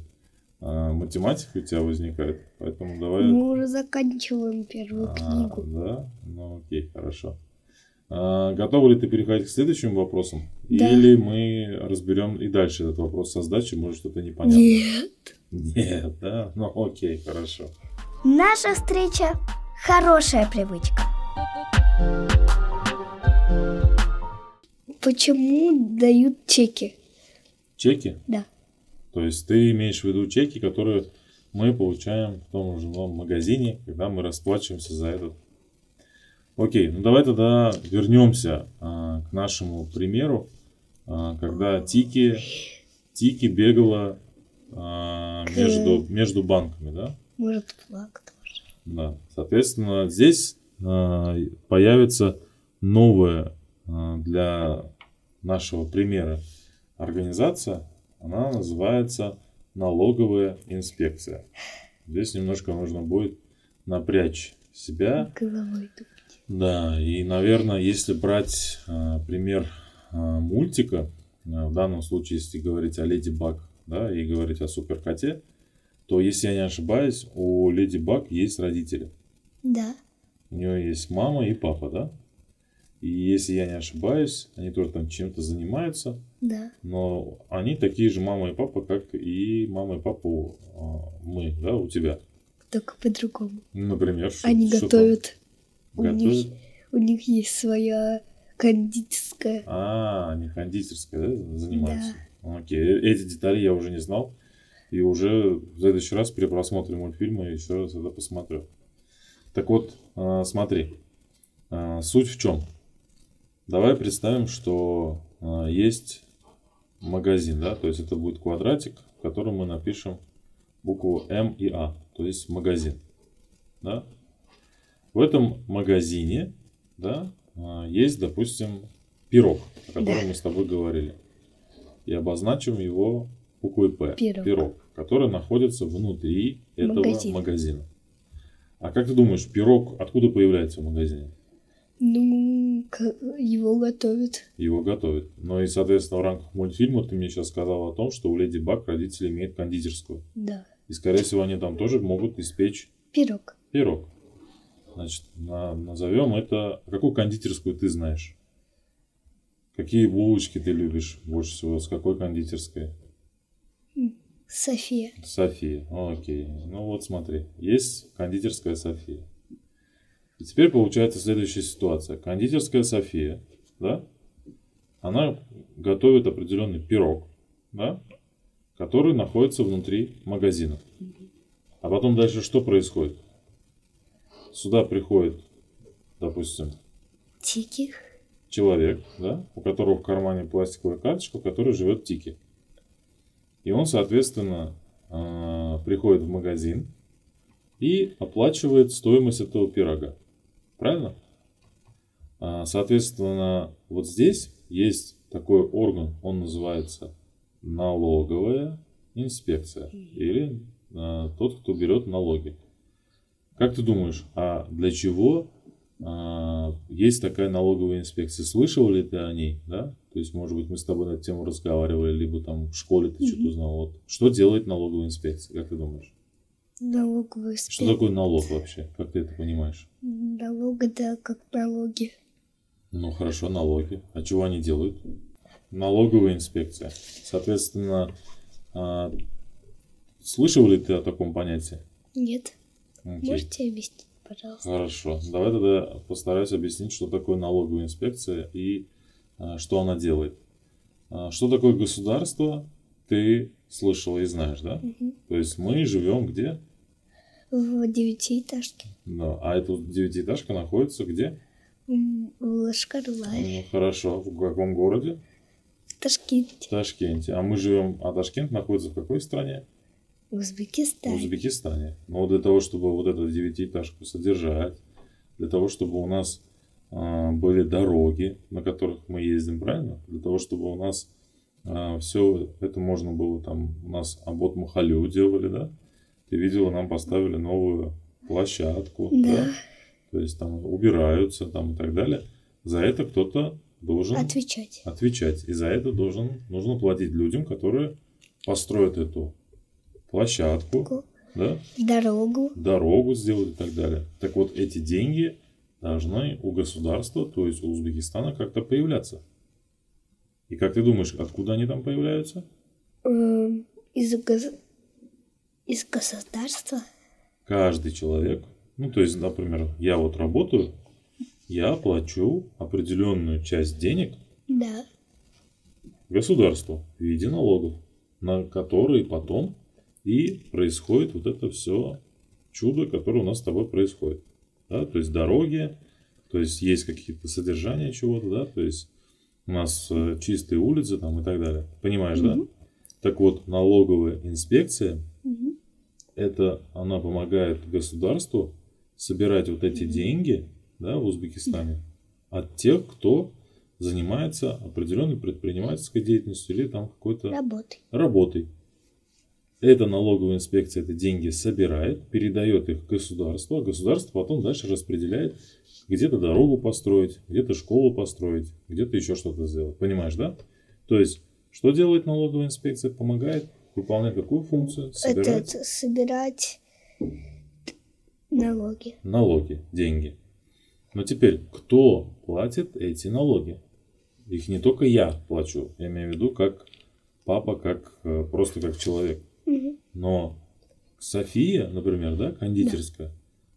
а, математики у тебя возникают? Поэтому давай... Мы уже заканчиваем первую А, книгу. да? Ну окей, хорошо. А, готова ли ты переходить к следующим вопросам? Да. Или мы разберем и дальше этот вопрос со сдачей, может что-то непонятно? Нет. Нет, да? Ну окей, хорошо. Наша встреча – хорошая привычка. Почему дают чеки? Чеки? Да. То есть ты имеешь в виду чеки, которые мы получаем в том же новом магазине, когда мы расплачиваемся за этот. Окей, ну давай тогда вернемся а, к нашему примеру, а, когда Тики, Тики бегала а, между, между банками, да? Может, флаг тоже. Да. Соответственно, здесь а, появится новая а, для нашего примера организация. Она называется налоговая инспекция. Здесь немножко нужно будет напрячь себя. Головой думать. Да, и, наверное, если брать а, пример а, мультика, а, в данном случае, если говорить о Леди Баг, да, и говорить о Суперкоте, то, если я не ошибаюсь, у Леди Баг есть родители. Да. У нее есть мама и папа, да? И если я не ошибаюсь, они тоже там чем-то занимаются, Да. но они такие же мама и папа, как и мама и папа а, мы, да, у тебя. Только по-другому. Например, что, Они там? готовят. У Готовят? них, у них есть своя кондитерская. А, они кондитерской, да, занимаются? Окей, э- эти детали я уже не знал. И уже в следующий раз при просмотре мультфильма еще раз это посмотрю. Так вот, а, смотри, а, суть в чем? Давай представим, что а, есть магазин, да, то есть это будет квадратик, в котором мы напишем букву М и А, то есть магазин, да. В этом магазине, да, а, есть, допустим, пирог, о котором Да. мы с тобой говорили. И обозначим его буквой П. Пирог. который находится внутри этого Магазина. магазина. А как ты думаешь, пирог откуда появляется в магазине? Ну, его готовят. Его готовят. Но и, соответственно, в рамках мультфильма ты мне сейчас сказал о том, что у Леди Баг родители имеют кондитерскую. Да. И, скорее всего, они там тоже могут испечь Пирог. пирог. Значит, на- назовем это... Какую кондитерскую ты знаешь? Какие булочки ты любишь больше всего? С какой кондитерской? София. София. Окей. Ну вот смотри. Есть кондитерская София. И теперь получается следующая ситуация. Кондитерская София, да, она готовит определенный пирог, да, который находится внутри магазина. А потом дальше что происходит? Сюда приходит, допустим, Тики. человек, да, у которого в кармане пластиковая карточка, в которой живет Тики. И он, соответственно, а, приходит в магазин и оплачивает стоимость этого пирога. Правильно? А, Соответственно, вот здесь есть такой орган, он называется налоговая инспекция или а, тот, кто берет налоги. Как ты думаешь, а для чего а, есть такая налоговая инспекция. Слышал ли ты о ней, да? То есть, может быть, мы с тобой на эту тему разговаривали, либо там в школе ты что-то узнал. Вот. Что делает налоговая инспекция, как ты думаешь? Налоговая Что такое налог вообще? Как ты это понимаешь? Налог это как налоги. Ну хорошо, налоги. А чего они делают? Налоговая инспекция. Соответственно, а, слышал ли ты о таком понятии? Нет. Окей. Можете объяснить, пожалуйста? Хорошо. Давай тогда постараюсь объяснить, что такое налоговая инспекция и а, что она делает. А, что такое государство, ты слышала и знаешь, да? Мгм. То есть мы живем где? В девятиэтажке. Да. А эта девятиэтажка находится где? В Лашкарларе. Ну, хорошо. В каком городе? В Ташкенте. В Ташкенте. А мы живем, а Ташкент находится в какой стране? В В Узбекистане. Узбекистане. Но для того, чтобы вот эту девятиэтажку содержать, для того, чтобы у нас а, были дороги, на которых мы ездим, правильно? Для того, чтобы у нас все это можно было там, у нас обод Махалю делали, да? Ты видела, нам поставили новую площадку, да? Да. То есть там убираются там и так далее. За это кто-то должен Отвечать. отвечать. И за это должен, нужно платить людям, которые построят эту площадку, Ку- да, Дорогу. дорогу сделают и так далее. Так вот, эти деньги должны у государства, то есть у Узбекистана, как-то появляться. И как ты думаешь, откуда они там появляются? эм, Из, гос- из государства. Каждый человек, ну то есть, например, я вот работаю, я плачу определенную часть денег Да. государству в виде налогов, на которые потом и происходит вот это все чудо, которое у нас с тобой происходит. Да? То есть дороги, то есть есть какие-то содержания чего-то, да, то есть у нас э, чистые улицы там и так далее. Понимаешь, да? Так вот, налоговая инспекция. Это она помогает государству собирать вот эти деньги, да, в Узбекистане от тех, кто занимается определенной предпринимательской деятельностью или там какой-то Работай. работой. Эта налоговая инспекция эти деньги собирает, передает их государству, а государство потом дальше распределяет, где-то дорогу построить, где-то школу построить, где-то еще что-то сделать. Понимаешь, да? То есть, что делает налоговая инспекция? Помогает выполнять какую функцию? Собирать Это собирать налоги. налоги, деньги. Но теперь, кто платит эти налоги? Их не только я плачу, я имею в виду как папа, как э, просто как человек. Мгм. Но София, например, да, кондитерская,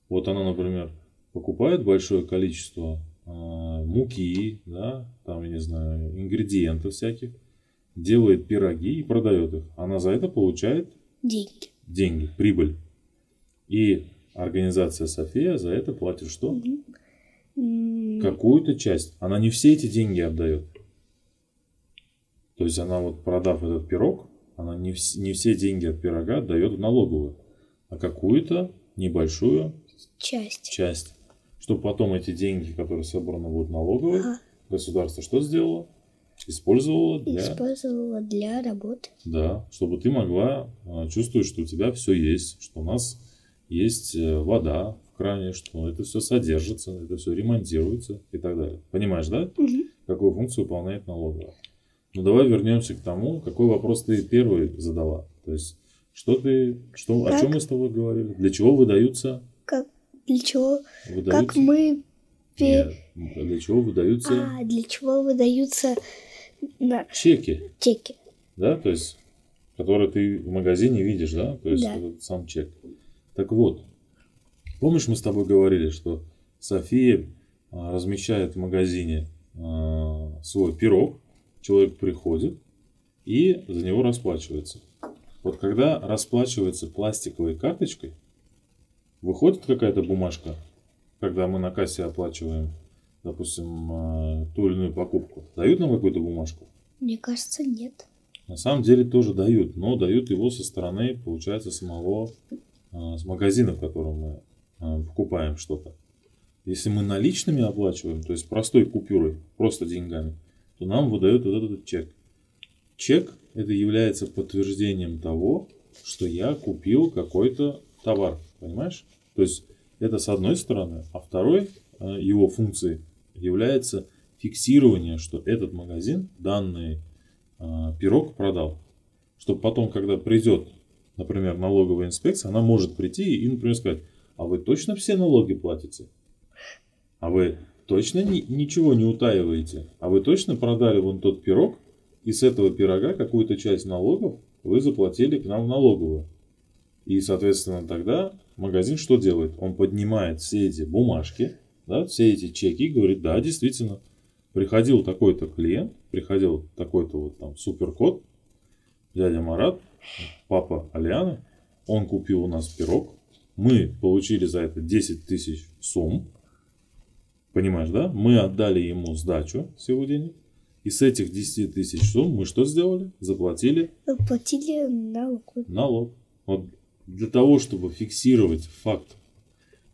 вот она, например, покупает большое количество а, муки, да, там, я не знаю, ингредиентов всяких, делает пироги и продает их. Она за это получает Деньги. деньги, прибыль. И организация София за это платит что? Какую-то часть. Она не все эти деньги отдает. То есть она вот продав этот пирог, она не, вс- не все деньги от пирога отдает в налоговую, а какую-то небольшую Часть. часть. Чтобы потом эти деньги, которые собраны будут налоговой, Ага. государство что сделало? Использовало для... Использовала для работы. Да, чтобы ты могла а, чувствовать, что у тебя все есть, что у нас есть э, вода в кране, что это все содержится, это все ремонтируется и так далее. Понимаешь, да? Мгм. Какую функцию выполняет налоговая? Ну давай вернемся к тому, какой вопрос ты первый задала. То есть, что ты, что, о Как? чем мы с тобой говорили? Для чего выдаются, Как для чего? выдаются Как мы пе- Нет, для чего выдаются А, для чего выдаются на чеки? чеки? да, то есть, который ты в магазине видишь, да, то есть Да. этот сам чек. Так вот, помнишь, мы с тобой говорили, что София а, размещает в магазине а, свой пирог, человек приходит и за него расплачивается. Вот когда расплачивается пластиковой карточкой, выходит какая-то бумажка, когда мы на кассе оплачиваем, допустим, а, ту или иную покупку, дают нам какую-то бумажку? Мне кажется, нет. На самом деле тоже дают, но дают его со стороны, получается, самого а, с магазина, в котором мы а, покупаем что-то. Если мы наличными оплачиваем, то есть простой купюрой, просто деньгами, то нам выдают вот этот чек. Чек это является подтверждением того, что я купил какой-то товар, понимаешь? То есть это с одной стороны, а второй э, его функцией является фиксирование, что этот магазин данный э, пирог продал. Чтобы потом, когда придет, например, налоговая инспекция, она может прийти и, например, сказать, а вы точно все налоги платите? А вы точно ни, ничего не утаиваете? А вы точно продали вон тот пирог, и с этого пирога какую-то часть налогов вы заплатили к нам в налоговую? И, соответственно, тогда магазин что делает? Он поднимает все эти бумажки, да, все эти чеки и говорит, да, действительно, приходил такой-то клиент, приходил такой-то вот там суперкод, дядя Марат, папа Алианы, он купил у нас пирог, мы получили за это 10 тысяч сумм, понимаешь, да? Мы отдали ему сдачу всего денег, и с этих 10 тысяч сумм мы что сделали? Заплатили Платили налог. налог. Вот для того, чтобы фиксировать факт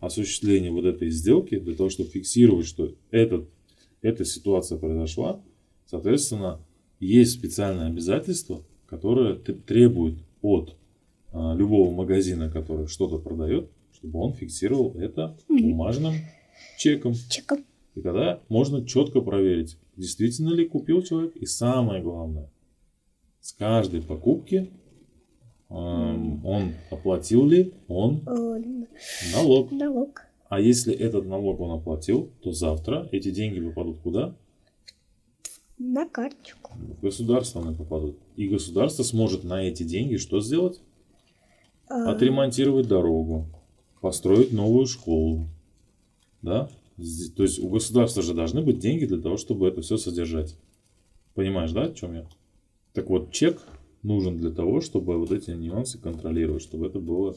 осуществления вот этой сделки, для того, чтобы фиксировать, что этот, эта ситуация произошла, соответственно, есть специальное обязательство, которое требует от а, любого магазина, который что-то продает, чтобы он фиксировал это бумажным чеком. Чеком. И тогда можно четко проверить, действительно ли купил человек. И самое главное, с каждой покупки он оплатил ли он налог. налог. А если этот налог он оплатил, то завтра эти деньги попадут куда? На карточку. В государство они попадут. И государство сможет на эти деньги что сделать? А, Отремонтировать дорогу, построить новую школу. Да? То есть у государства же должны быть деньги для того, чтобы это все содержать. Понимаешь, да, о чем я? Так вот, чек нужен для того, чтобы вот эти нюансы контролировать, чтобы это было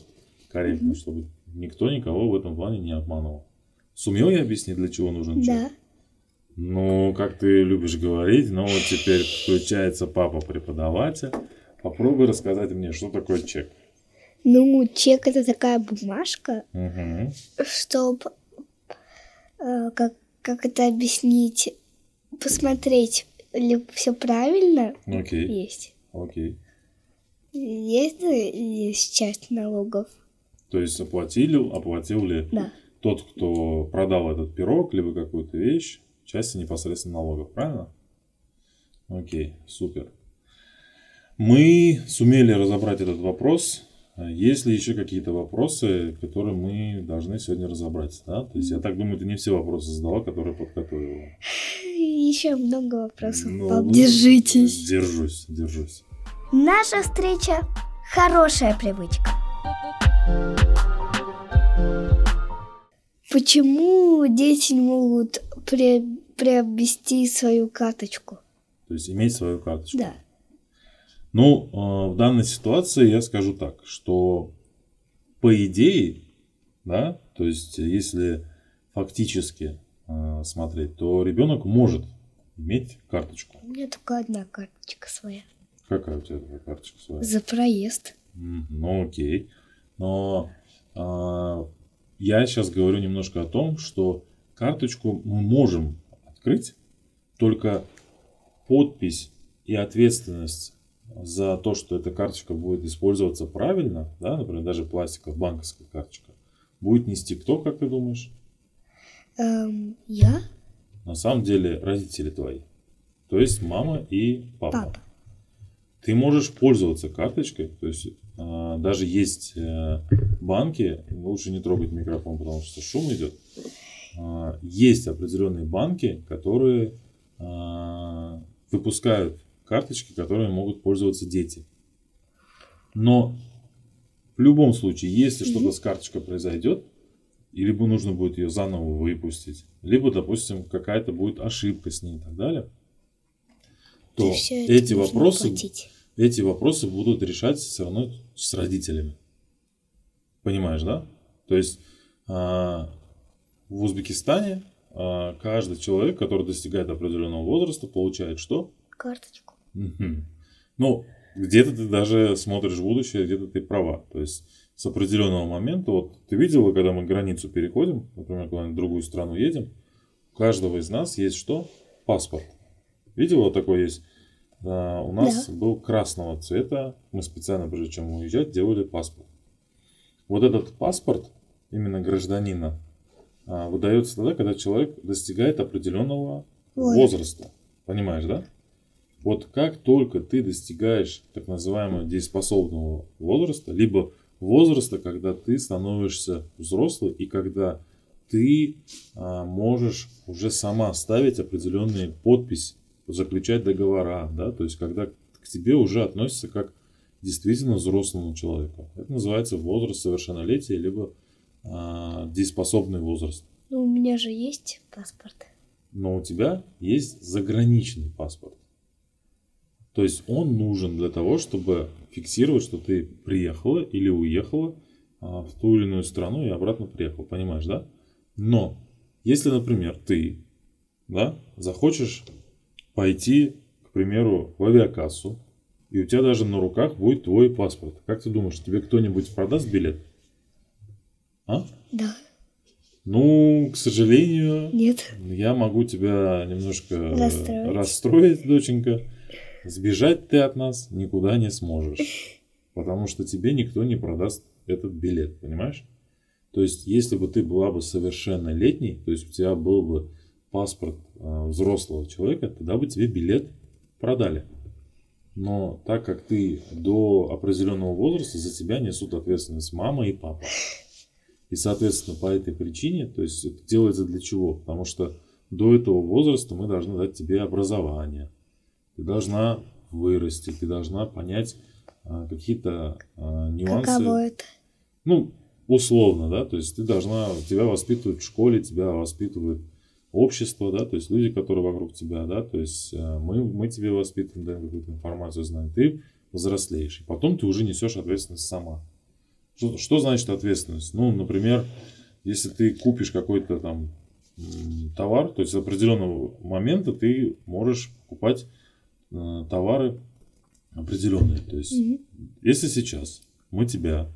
корректно, чтобы никто никого в этом плане не обманывал. Сумел я объяснить, для чего нужен чек? Да. Ну, как ты любишь говорить, ну вот теперь включается папа-преподаватель. Попробуй рассказать мне, что такое чек. Ну, чек это такая бумажка, Мгм. чтобы как, как это объяснить, посмотреть, ли все правильно Окей, есть. Окей. Есть ли часть налогов? То есть оплатили, оплатил ли Да. тот, кто продал этот пирог, либо какую-то вещь, части непосредственно налогов, правильно? Окей, супер. Мы сумели разобрать этот вопрос. Есть ли еще какие-то вопросы, которые мы должны сегодня разобрать? Да? То есть я так думаю, ты не все вопросы задала, которые подготовила. Еще много вопросов. Ну, Пап, держитесь. Держусь, держусь. Наша встреча – хорошая привычка. Почему дети не могут пре- приобрести свою карточку? То есть иметь свою карточку. Да. Ну, э, в данной ситуации я скажу так, что по идее, да, то есть если фактически э, смотреть, то ребенок может иметь карточку. У меня только одна карточка своя. Какая у тебя такая карточка своя? За проезд. Ну, окей. Но а, я сейчас говорю немножко о том, что карточку мы можем открыть, только подпись и ответственность за то, что эта карточка будет использоваться правильно, да, например, даже пластиковая банковская карточка, будет нести кто, как ты думаешь? Эм, я? На самом деле родители твои. То есть мама и папа. Папа. Ты можешь пользоваться карточкой, то есть а, даже есть э, банки, лучше не трогать микрофон, потому что шум идет. А, есть определенные банки, которые а, выпускают карточки, которыми могут пользоваться дети. Но в любом случае, если что-то с карточкой произойдет, и либо нужно будет ее заново выпустить, либо, допустим, какая-то будет ошибка с ней и так далее, то эти вопросы, эти вопросы будут решать все равно с родителями. Понимаешь, да? То есть а, в Узбекистане а, каждый человек, который достигает определенного возраста, получает что? Карточку. Мгм. Ну, где-то ты даже смотришь в будущее, где-то ты права. То есть с определенного момента, вот ты видела, когда мы границу переходим, например, куда-нибудь в другую страну едем, у каждого из нас есть что? Паспорт. Видела, вот такой есть? А, у нас был красного цвета, мы специально, прежде чем уезжать, делали паспорт. Вот этот паспорт, именно гражданина, а, выдается тогда, когда человек достигает определенного Ой. возраста. Понимаешь, да? Вот как только ты достигаешь так называемого дееспособного возраста, либо возраста, когда ты становишься взрослый и когда ты а, можешь уже сама ставить определенные подписи, заключать договора, да, то есть когда к тебе уже относятся как действительно взрослому человеку. Это называется возраст совершеннолетия, либо а, дееспособный возраст. Ну, у меня же есть паспорт. Но у тебя есть заграничный паспорт. То есть он нужен для того, чтобы фиксировать, что ты приехала или уехала а, в ту или иную страну и обратно приехал. Понимаешь, да? Но если, например, ты да, захочешь пойти, к примеру, в авиакассу, и у тебя даже на руках будет твой паспорт. Как ты думаешь, тебе кто-нибудь продаст билет? А? Да. Ну, к сожалению, Нет. я могу тебя немножко Расстроить. расстроить, доченька. Сбежать ты от нас никуда не сможешь. Потому что тебе никто не продаст этот билет, понимаешь? То есть, если бы ты была бы совершеннолетней, то есть у тебя был бы паспорт э, взрослого человека, тогда бы тебе билет продали. Но так как ты до определенного возраста, за тебя несут ответственность мама и папа. И, соответственно, по этой причине, то есть это делается для чего? Потому что до этого возраста мы должны дать тебе образование. Ты должна вырасти, ты должна понять а, какие-то а, нюансы. Каково это? Ну, условно, да, то есть ты должна, тебя воспитывают в школе, тебя воспитывает общество, да, то есть люди, которые вокруг тебя, да, то есть э, мы, мы тебе воспитываем, даем какую-то информацию, знаем, ты взрослеешь, и потом ты уже несешь ответственность сама. Что, что значит ответственность? Ну, например, если ты купишь какой-то там товар, то есть с определенного момента ты можешь покупать товары определенные. То есть, Мгм. если сейчас мы тебя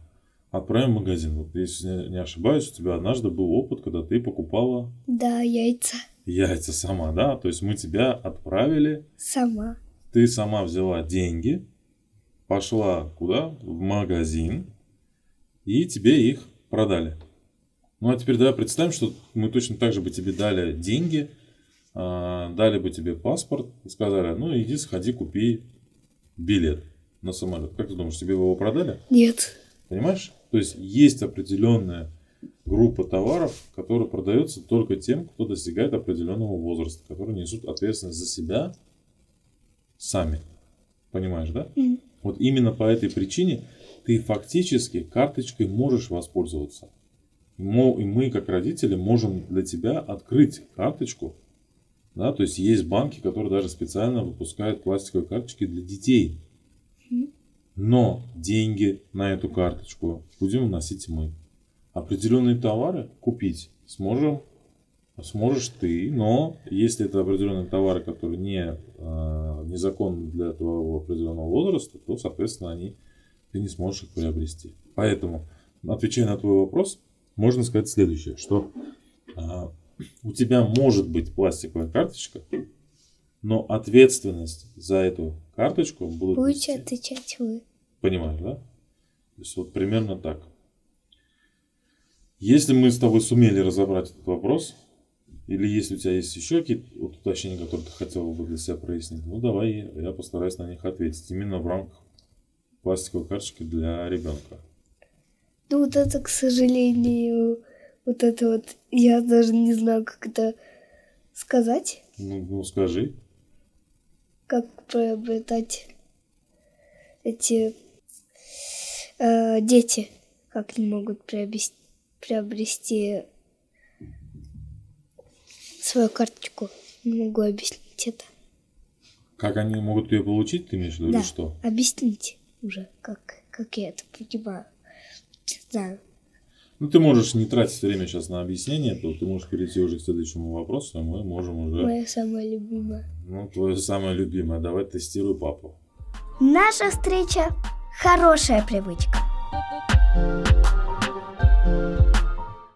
отправим в магазин, вот если не- ошибаюсь, у тебя однажды был опыт, когда ты покупала Да, яйца. яйца сама, да? То есть мы тебя отправили, Сама. ты сама взяла деньги, пошла куда? В магазин, и тебе их продали. Ну а теперь давай представим, что мы точно так же бы тебе дали деньги, дали бы тебе паспорт и сказали, ну иди сходи купи билет на самолет. Как ты думаешь, тебе бы его продали? Нет. Понимаешь? То есть есть определенная группа товаров, которые продаются только тем, кто достигает определенного возраста, которые несут ответственность за себя сами. Понимаешь, да? Мгм. Вот именно по этой причине ты фактически карточкой можешь воспользоваться. И мы, как родители, можем для тебя открыть карточку. Да, то есть есть банки, которые даже специально выпускают пластиковые карточки для детей. Но деньги на эту карточку будем вносить мы. Определенные товары купить сможем, сможешь ты, но если это определенные товары, которые не э, незаконны для твоего определенного возраста, то, соответственно, они, ты не сможешь их приобрести. Поэтому, отвечая на твой вопрос, можно сказать следующее, что а, у тебя может быть пластиковая карточка, но ответственность за эту карточку будут Будете нести- отвечать вы. Понимаешь, да? То есть вот примерно так. Если мы с тобой сумели разобрать этот вопрос, или если у тебя есть еще какие-то вот уточнения, которые ты хотел бы для себя прояснить, ну давай я постараюсь на них ответить. Именно в рамках пластиковой карточки для ребенка. Ну вот это, к сожалению, вот это вот, я даже не знаю, как это сказать, Ну, ну скажи. как приобретать эти э, дети, как они могут приобрести, приобрести свою карточку. Не могу объяснить это. Как они могут ее получить, ты имеешь в виду, Да, или что? объясните уже, как, как я это понимаю. Не знаю. Ну, ты можешь не тратить время сейчас на объяснение, то ты можешь перейти уже к следующему вопросу, и мы можем уже... Моя самая любимая. Ну, твое самое любимое. Давай тестируй папу. Наша встреча – хорошая привычка.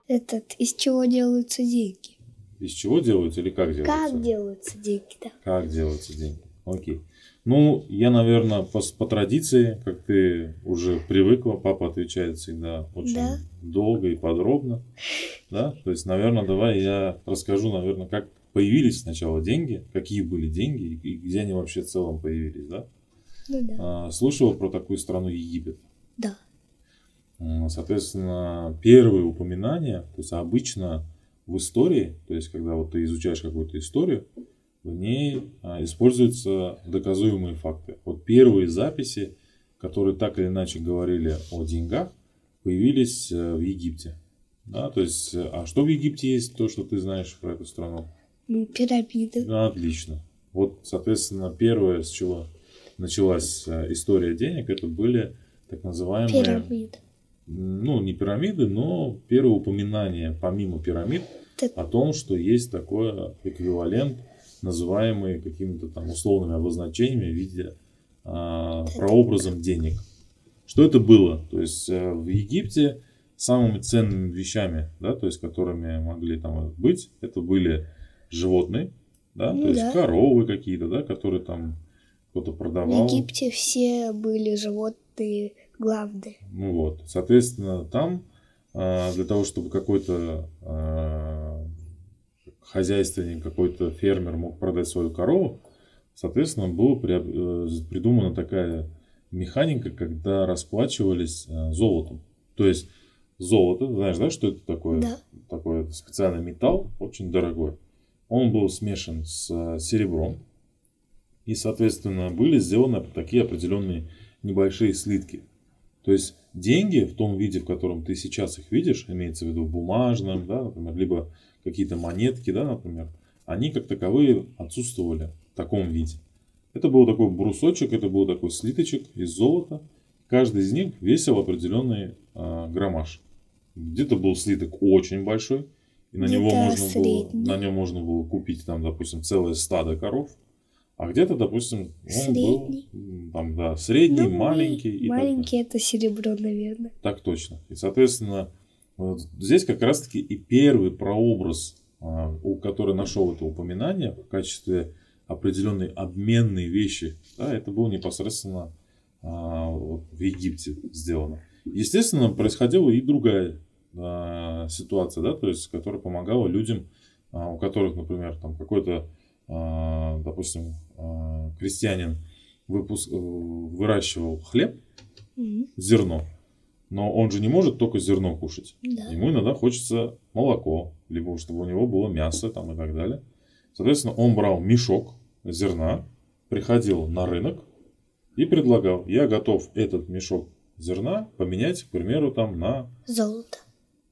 Этот, из чего делаются деньги? Из чего делаются или как делаются? Как делаются деньги, да? Как делаются деньги? Окей. Ну, я, наверное, по, по традиции, как ты уже привыкла, папа отвечает всегда очень Да. долго и подробно. Да? То есть, наверное, давай я расскажу, наверное, как появились сначала деньги, какие были деньги и, где они вообще в целом появились, да? Ну да. А, слышала про такую страну Египет? Да. Соответственно, первые упоминания, то есть обычно в истории, то есть когда вот ты изучаешь какую-то историю, в ней а, используются доказуемые факты. Вот первые записи, которые так или иначе говорили о деньгах, появились э, в Египте. Да, то есть, э, а что в Египте есть, то, что ты знаешь про эту страну? Ну, пирамиды. Ну, Отлично. Вот, соответственно, первое, с чего началась э, история денег, это были так называемые Пирамиды. ну, не пирамиды, но первое упоминание, помимо пирамид, Так. о том, что есть такой эквивалент, называемый какими-то там условными обозначениями в виде а, прообразом денег. Что это было? То есть э, в Египте самыми ценными вещами, да, то есть которыми могли там быть, это были животные, да, Ну то есть да. коровы какие-то, да, которые там кто-то В продавал. Египте все были животные главные. Ну вот, соответственно, там а, для того, чтобы какой-то а, хозяйственник, какой-то фермер мог продать свою корову, соответственно, была э, придумана такая механика, когда расплачивались а, золотом. То есть золото, знаешь, да, что это такое? Да. Такой специальный металл, очень дорогой. Он был смешан с а, серебром. И, соответственно, были сделаны такие определенные небольшие слитки. То есть деньги в том виде, в котором ты сейчас их видишь, имеется в виду бумажном, да, например, либо какие-то монетки, да, например, они как таковые отсутствовали в таком виде. Это был такой брусочек, это был такой слиточек из золота. Каждый из них весил определенный а, граммаж. Где-то был слиток очень большой, и на него можно было, средний. на нем можно было купить там, допустим, целое стадо коров. А где-то, допустим, он Средний. был там, да, средний, Ну, маленький. и. Маленький это серебро, наверное. Так точно. И, соответственно, вот здесь как раз-таки и первый прообраз, а, у который нашел это упоминание в качестве определенной обменной вещи, да, это было непосредственно а, в Египте сделано. Естественно, происходила и другая а, ситуация, да, то есть, которая помогала людям, у которых, например, там какой-то, допустим, крестьянин выпуск- э, выращивал хлеб, Мгм. зерно. Но он же не может только зерно кушать. Да. Ему иногда хочется молоко, либо чтобы у него было мясо там и так далее. Соответственно, он брал мешок зерна, приходил на рынок и предлагал, я готов этот мешок зерна поменять, к примеру, там на, Золото.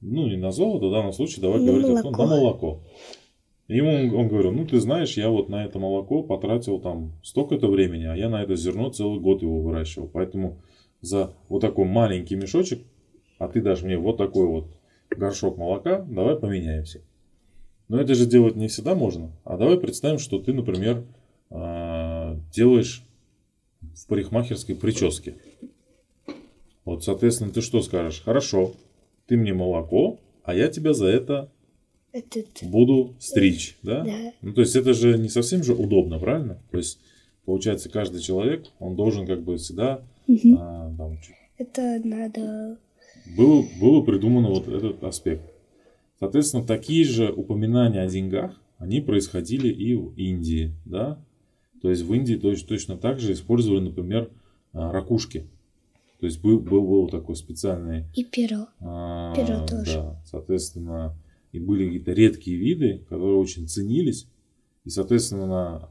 ну не на золото, в данном случае давай На говорить о том, молоко. на молоко. Ему он, он говорил, ну ты знаешь, я вот на это молоко потратил там столько-то времени, а я на это зерно целый год его выращивал. Поэтому за вот такой маленький мешочек, а ты дашь мне вот такой вот горшок молока, давай поменяемся. Но это же делать не всегда можно. А давай представим, что ты, например, а, делаешь в парикмахерской прическе. Вот, соответственно, ты что скажешь? Хорошо, ты мне молоко, а я тебя за это Этот. буду стричь, да? Да. Ну, то есть это же не совсем же удобно, правильно? То есть, получается, каждый человек, он должен как бы всегда, Мгм. а, там, Это надо. было, было придумано вот этот аспект. Соответственно, такие же упоминания о деньгах, они происходили и в Индии, да? То есть в Индии точ- точно так же использовали, например, а, ракушки. То есть был, был, был такой специальный И перо. А, Перо тоже. Да, соответственно, и были какие-то редкие виды, которые очень ценились. И, соответственно,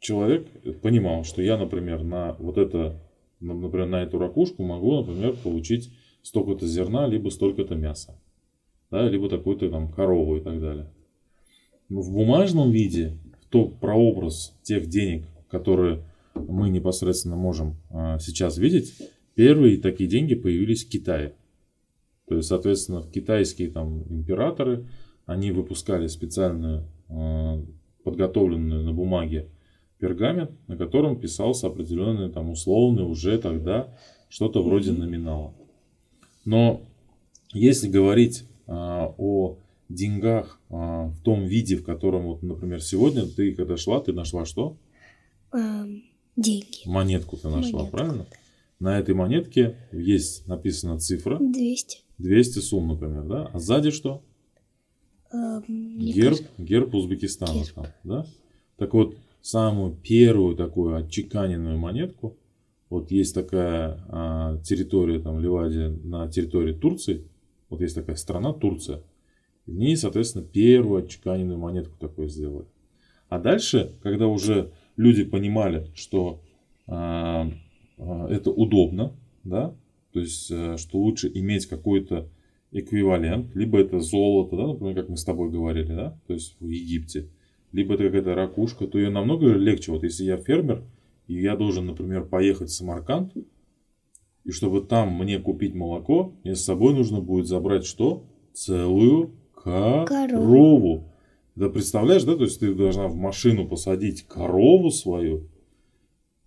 человек понимал, что я, например, на вот это, например, на эту ракушку могу, например, получить столько-то зерна, либо столько-то мяса. Да, либо такую-то там корову и так далее. Но в бумажном виде, в то прообраз тех денег, которые мы непосредственно можем а, сейчас видеть, первые такие деньги появились в Китае. То есть, соответственно, китайские там императоры, они выпускали специальную, а, подготовленную на бумаге пергамент, на котором писался определенный там условный уже тогда что-то вроде номинала. Но если говорить а, о деньгах а, в том виде, в котором, вот, например, сегодня ты когда шла, ты нашла что? Эм, Деньги. Монетку ты нашла, Монетку. правильно? На этой монетке есть написана цифра 200. 200 сумм, например, да? А сзади что? Эм, Герб, кажется, герб Узбекистана Герб. там, да? Так вот, самую первую такую отчеканенную монетку, вот есть такая а, территория, там, Ливадия, на территории Турции, вот есть такая страна Турция, в ней, соответственно, первую отчеканенную монетку такую сделали. А дальше, когда уже люди понимали, что а, а, это удобно, да, то есть, э, что лучше иметь какой-то эквивалент, либо это золото, да, например, как мы с тобой говорили, да, то есть в Египте, либо это какая-то ракушка, то ее намного легче. Вот если я фермер, и я должен, например, поехать в Самарканд, и чтобы там мне купить молоко, мне с собой нужно будет забрать что? Целую корову. Да представляешь, да, то есть ты должна в машину посадить корову свою,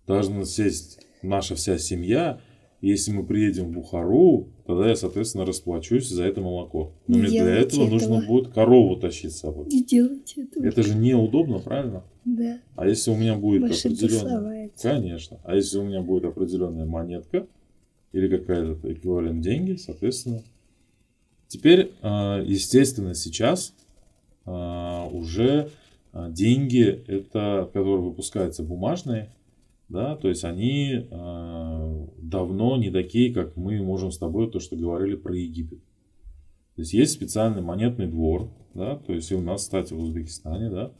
должна сесть наша вся семья, если мы приедем в Бухару, тогда я, соответственно, расплачусь за это молоко. Но Не мне для делайте этого нужно этого. будет корову тащить с собой. Не делайте этого. Это же неудобно, правильно? Да. А если у меня будет Машинка определенная... Конечно. А если у меня будет определенная монетка или какая-то эквивалент деньги, соответственно. Теперь, а, естественно, сейчас а, уже а, деньги, это, которые выпускаются бумажные, да, то есть они а, давно не такие, как мы можем с тобой то, что говорили про Египет. То есть есть специальный монетный двор, да, то есть и у нас, кстати, в Узбекистане, да,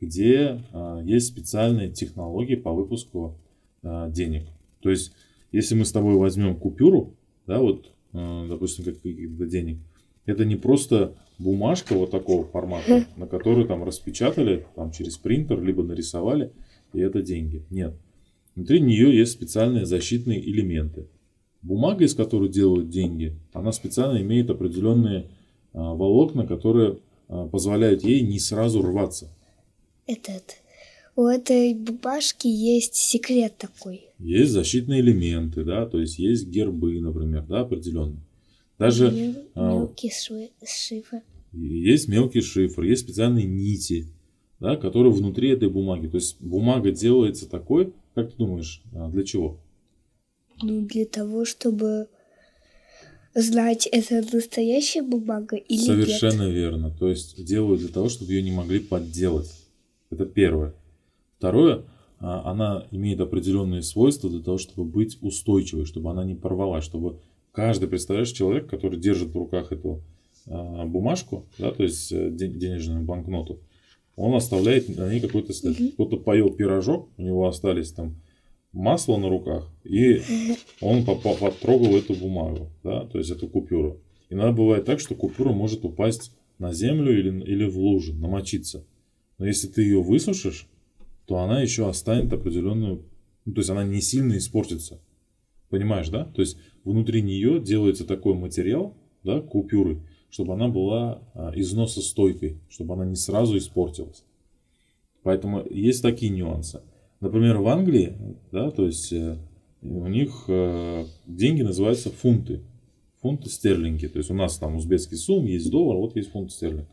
где а, есть специальные технологии по выпуску а, денег. То есть, если мы с тобой возьмем купюру, да, вот, а, допустим, как каких-то денег, это не просто бумажка вот такого формата, на которую там распечатали там, через принтер, либо нарисовали, и это деньги. Нет. Внутри нее есть специальные защитные элементы. Бумага, из которой делают деньги, она специально имеет определенные а, волокна, которые а, позволяют ей не сразу рваться. Этот. У этой бумажки есть секрет такой. Есть защитные элементы, да, то есть есть гербы, например, да, определенные. Даже Мел- а, мелкий швы- шифр. есть мелкий шифр, есть специальные нити, да, которые внутри этой бумаги. То есть бумага делается такой, как ты думаешь, а, для чего? Ну, для того, чтобы знать, это настоящая бумага или Совершенно нет. верно. То есть делают для того, чтобы ее не могли подделать. Это первое. Второе, а, она имеет определенные свойства для того, чтобы быть устойчивой, чтобы она не порвалась, чтобы каждый, представляешь, человек, который держит в руках эту а, бумажку, да, то есть э, де- денежную банкноту, он оставляет на ней какой-то след. Кто-то поел пирожок, у него остались там масло на руках, и он потрогал эту бумагу, да, то есть эту купюру. Иногда бывает так, что купюра может упасть на землю или, или в лужу, намочиться. Но если ты ее высушишь, то она еще останет определенную, ну, то есть она не сильно испортится. Понимаешь, да? То есть внутри нее делается такой материал, да, купюры, чтобы она была а, износостойкой, чтобы она не сразу испортилась. Поэтому есть такие нюансы. Например, в Англии, да, то есть э, у них э, деньги называются фунты. Фунты стерлинги. То есть у нас там узбекский сум, есть доллар, вот есть фунт стерлинг.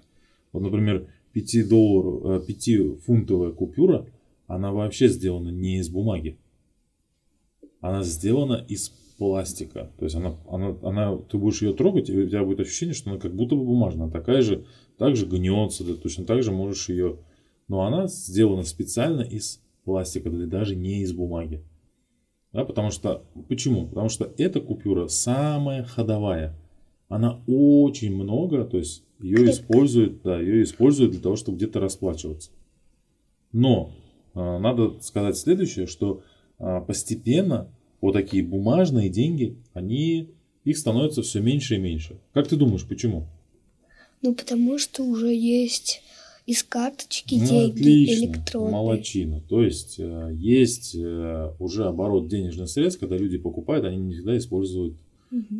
Вот, например, 5, доллар, 5-фунтовая купюра, она вообще сделана не из бумаги. Она сделана из пластика. То есть она, она, она, ты будешь ее трогать, и у тебя будет ощущение, что она как будто бы бумажная. Такая же, так же гнется, ты точно так же можешь ее... Но она сделана специально из пластика, да даже не из бумаги. Да, потому что, почему? Потому что эта купюра самая ходовая. Она очень много, то есть ее используют, да, ее используют для того, чтобы где-то расплачиваться. Но а, надо сказать следующее, что а, постепенно вот такие бумажные деньги, они, их становится все меньше и меньше. Как ты думаешь, почему? Ну, потому что уже есть из карточки Ну, деньги отлично, электронные. молодчина. То есть э, есть э, уже оборот денежных средств, когда люди покупают, они не всегда используют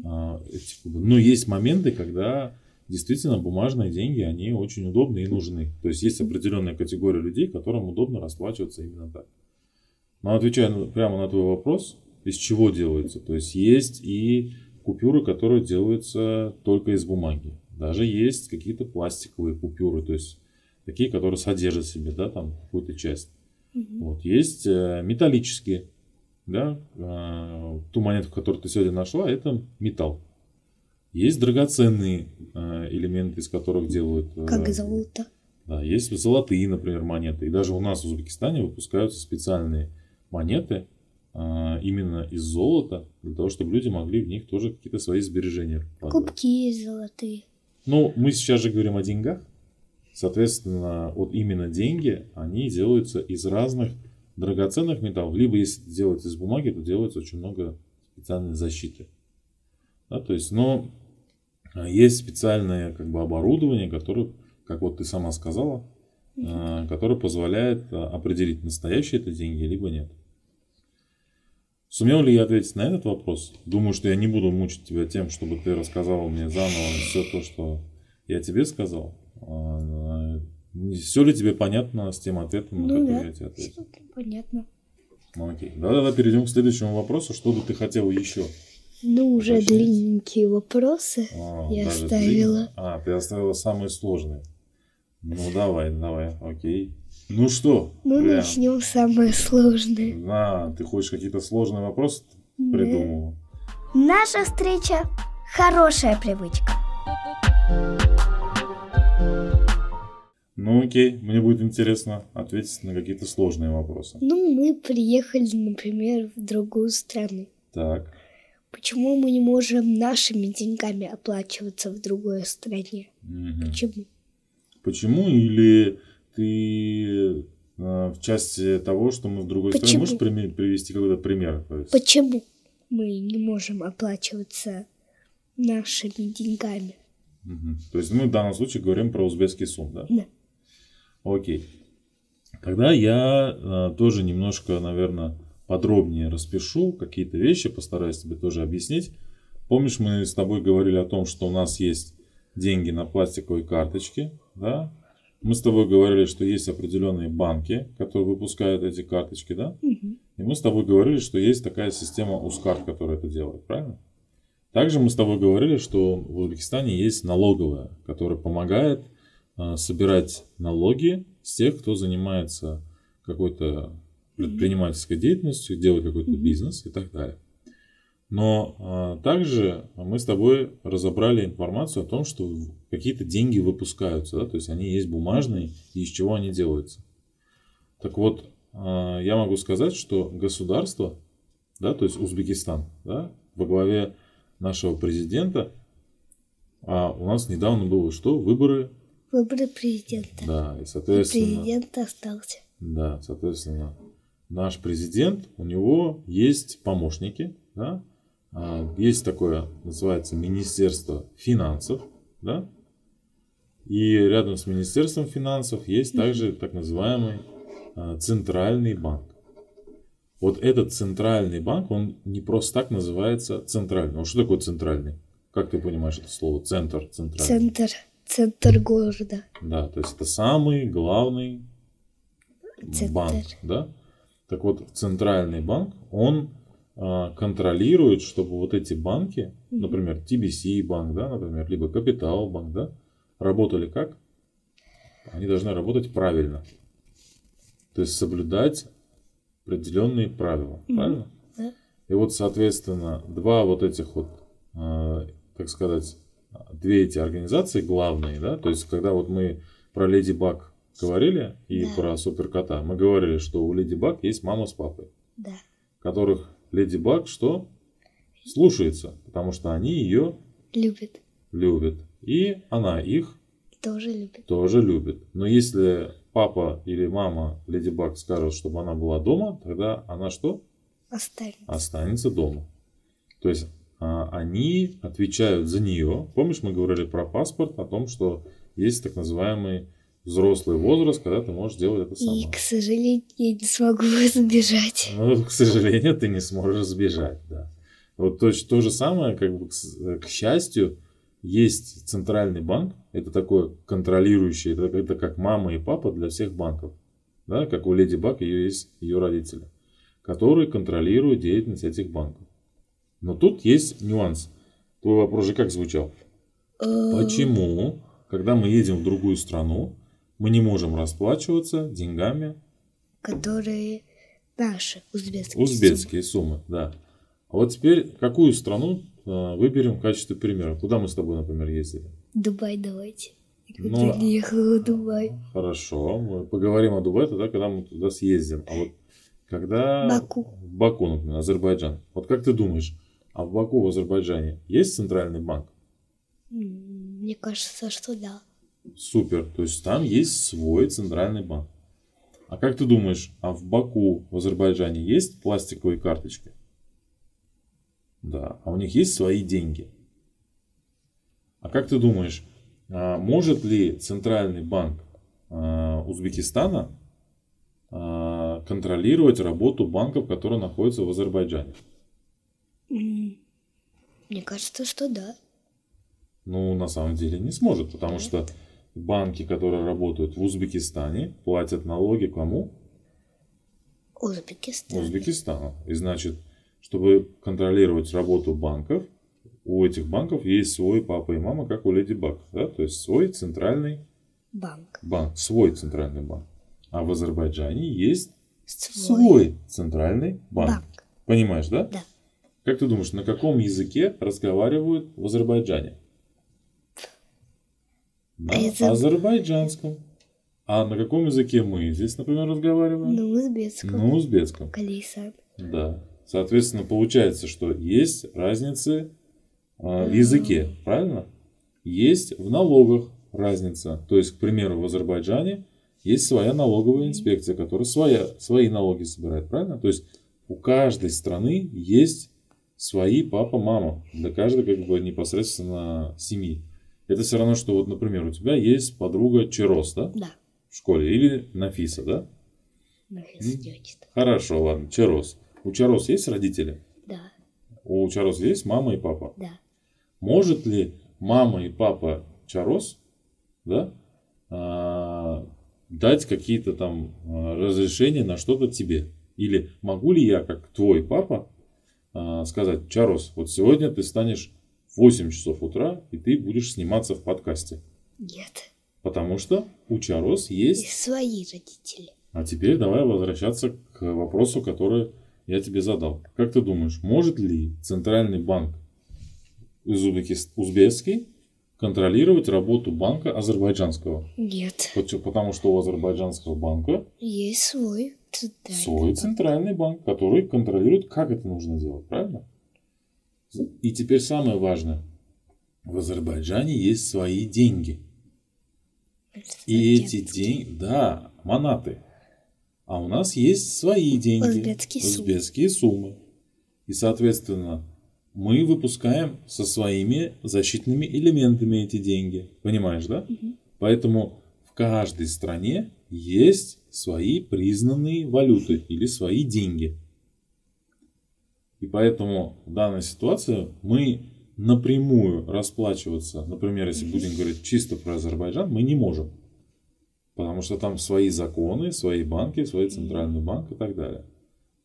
а, эти кубы. Но есть моменты, когда действительно бумажные деньги, они очень удобны и нужны. То есть есть определенная категория людей, которым удобно расплачиваться именно так. Но отвечая прямо на твой вопрос, из чего делается? То есть есть и купюры, которые делаются только из бумаги. Даже есть какие-то пластиковые купюры, то есть такие, которые содержат в себе, да, там какую-то часть. Вот, есть э, металлические, да, э, ту монету, которую ты сегодня нашла, это металл. Есть драгоценные э, элементы, из которых делают... э, Как золото. Да, есть золотые, например, монеты. И даже у нас в Узбекистане выпускаются специальные монеты именно из золота, для того, чтобы люди могли в них тоже какие-то свои сбережения вкладывать. Кубки золотые. Ну, мы сейчас же говорим о деньгах. Соответственно, вот именно деньги, они делаются из разных драгоценных металлов. Либо если делать из бумаги, то делается очень много специальной защиты. Да, то есть, но а, есть специальное как бы оборудование, которое, как вот ты сама сказала, а, которое позволяет а, определить, настоящие это деньги, либо нет. Сумел ли я ответить на этот вопрос? Думаю, что я не буду мучить тебя тем, чтобы ты рассказал мне заново все то, что я тебе сказал. Все ли тебе понятно с тем ответом, на Ну который да, я тебе ответил? понятно. Ну окей. Да-да-да, перейдем к следующему вопросу. Что бы ты хотел еще? Ну, уже Уточнить. длинненькие вопросы А, я оставила. длинно? А, ты оставила самые сложные. Ну давай, давай, окей. Ну что, Ну, Лиан? начнем самое сложное. А, ты хочешь какие-то сложные вопросы Да. придумала? Наша встреча – хорошая привычка. Ну окей, мне будет интересно ответить на какие-то сложные вопросы. Ну, мы приехали, например, в другую страну. Так, Почему мы не можем нашими деньгами оплачиваться в другой стране? мгм. Почему? Почему? Или ты э, в части того, что мы в другой стране, Почему? можешь прими- привести какой-то пример? Почему мы не можем оплачиваться нашими деньгами? Мгм. То есть мы в данном случае говорим про узбекский сум, да? Да. Окей. Тогда я э, тоже немножко, наверное, подробнее распишу какие-то вещи, постараюсь тебе тоже объяснить. Помнишь, мы с тобой говорили о том, что у нас есть деньги на пластиковой карточке, да? Мы с тобой говорили, что есть определенные банки, которые выпускают эти карточки, да? Мгм. И мы с тобой говорили, что есть такая система Ускарт, которая это делает, правильно? Также мы с тобой говорили, что в Узбекистане есть налоговая, которая помогает а, собирать налоги с тех, кто занимается какой-то предпринимательской деятельностью, делает какой-то бизнес и так далее. Но а, также мы с тобой разобрали информацию о том, что в- какие-то деньги выпускаются, да, то есть они есть бумажные, и из чего они делаются. Так вот, а, я могу сказать, что государство, да, то есть Узбекистан, да, во главе нашего президента, а у нас недавно было что? Выборы, Выборы президента. да, и И соответственно, президент остался. да, соответственно, наш президент, у него есть помощники, да, А, есть такое, называется Министерство финансов, да, и рядом с Министерством финансов есть также так называемый а, Центральный банк. Вот этот Центральный банк, он не просто так называется Центральный. Ну, что такое Центральный? Как ты понимаешь это слово? Центр, Центральный. Центр, центр города. Да, то есть это самый главный Центр. банк, да? Так вот, центральный банк, он а, контролирует, чтобы вот эти банки, например, TBC банк, да, например, либо Капитал банк, да, работали как? Они должны работать правильно. То есть соблюдать определенные правила, правильно? Да. И вот, соответственно, два вот этих вот, а, так сказать, две эти организации главные, да, то есть когда вот мы про Леди Баг говорили и Да. про Суперкота, мы говорили, что у Леди Баг есть мама с папой, Да. которых Леди Баг что? Слушается, потому что они ее Любит. любят, и она их Тоже любит. тоже любит. Но если папа или мама Леди Баг скажут, чтобы она была дома, тогда она что? Останется. останется дома. То есть а, они отвечают за нее. Помнишь, мы говорили про паспорт, о том, что есть так называемый взрослый возраст, когда ты можешь делать это сама. И, к сожалению, я не смогу избежать. Но, к сожалению, ты не сможешь сбежать, да. Вот то, то же самое, как бы, к, с- к счастью, есть центральный банк, это такой контролирующий, это, это как мама и папа для всех банков, да, как у Леди Баг ее есть ее родители, которые контролируют деятельность этих банков. Но тут есть нюанс. Твой вопрос же как звучал? Э, Почему, когда мы едем в другую страну, мы не можем расплачиваться деньгами которые наши, узбекские. Узбекские суммы, да. А вот теперь какую страну выберем в качестве примера? Куда мы с тобой, например, ездили? Дубай давайте. Ну, когда ехала в Дубай. Хорошо, мы поговорим о Дубае тогда, когда мы туда съездим. А вот когда... Баку. В Баку, например, Азербайджан. Вот как ты думаешь, а в Баку, в Азербайджане есть центральный банк? Мне кажется, что да. Супер. То есть там есть свой центральный банк. А как ты думаешь, а в Баку, в Азербайджане есть пластиковые карточки? Да. А у них есть свои деньги? А как ты думаешь, а, может ли центральный банк а, Узбекистана а, контролировать работу банков, которые находятся в Азербайджане? Мне кажется, что да. Ну, на самом деле не сможет, потому что банки, которые работают в Узбекистане, платят налоги кому? Узбекистан. Узбекистану. И значит, чтобы контролировать работу банков, у этих банков есть свой папа и мама, как у Леди Баг, да? то есть свой центральный Банк. банк, свой центральный банк. А в Азербайджане есть Свой. свой центральный банк. Банк. Понимаешь, да? Да. Как ты думаешь, на каком языке разговаривают в Азербайджане? На Это- азербайджанском. А на каком языке мы здесь, например, разговариваем? На узбекском. На узбекском. Колеса. Да. Соответственно, получается, что есть разницы а, в языке, правильно? Есть в налогах разница. То есть, к примеру, в Азербайджане есть своя налоговая инспекция, которая своя, свои налоги собирает, правильно? То есть у каждой страны есть свои папа, мама для каждой как бы непосредственно семьи. Это все равно, что вот, например, у тебя есть подруга Чирос, да, Да. в школе, или Нафиса, да? Нафис делает. Хорошо, ладно, Чирос. У Чирос есть родители? Да. У Чарос есть мама и папа. Да. Может ли мама и папа Чарос, да, а, дать какие-то там а, разрешения на что-то тебе? Или могу ли я, как твой папа, а, сказать, Чарос, вот сегодня ты станешь в 8 часов утра, и ты будешь сниматься в подкасте. Нет. Потому что у Чарос И есть... свои родители. А теперь давай возвращаться к вопросу, который я тебе задал. Как ты думаешь, может ли Центральный банк из узбекский контролировать работу банка азербайджанского? Нет. Потому что у азербайджанского банка Есть свой центральный свой банк. центральный банк, который контролирует, как это нужно делать, правильно? И теперь самое важное. В Азербайджане есть свои деньги. И эти деньги, да, манаты. А у нас есть свои деньги. Узбекские суммы. узбекские суммы. И, соответственно, мы выпускаем со своими защитными элементами эти деньги. Понимаешь, да? Поэтому в каждой стране есть свои признанные валюты или свои деньги. И поэтому в данной ситуации мы напрямую расплачиваться, например, если будем говорить чисто про Азербайджан, мы не можем. Потому что там свои законы, свои банки, свой центральный банк и так далее.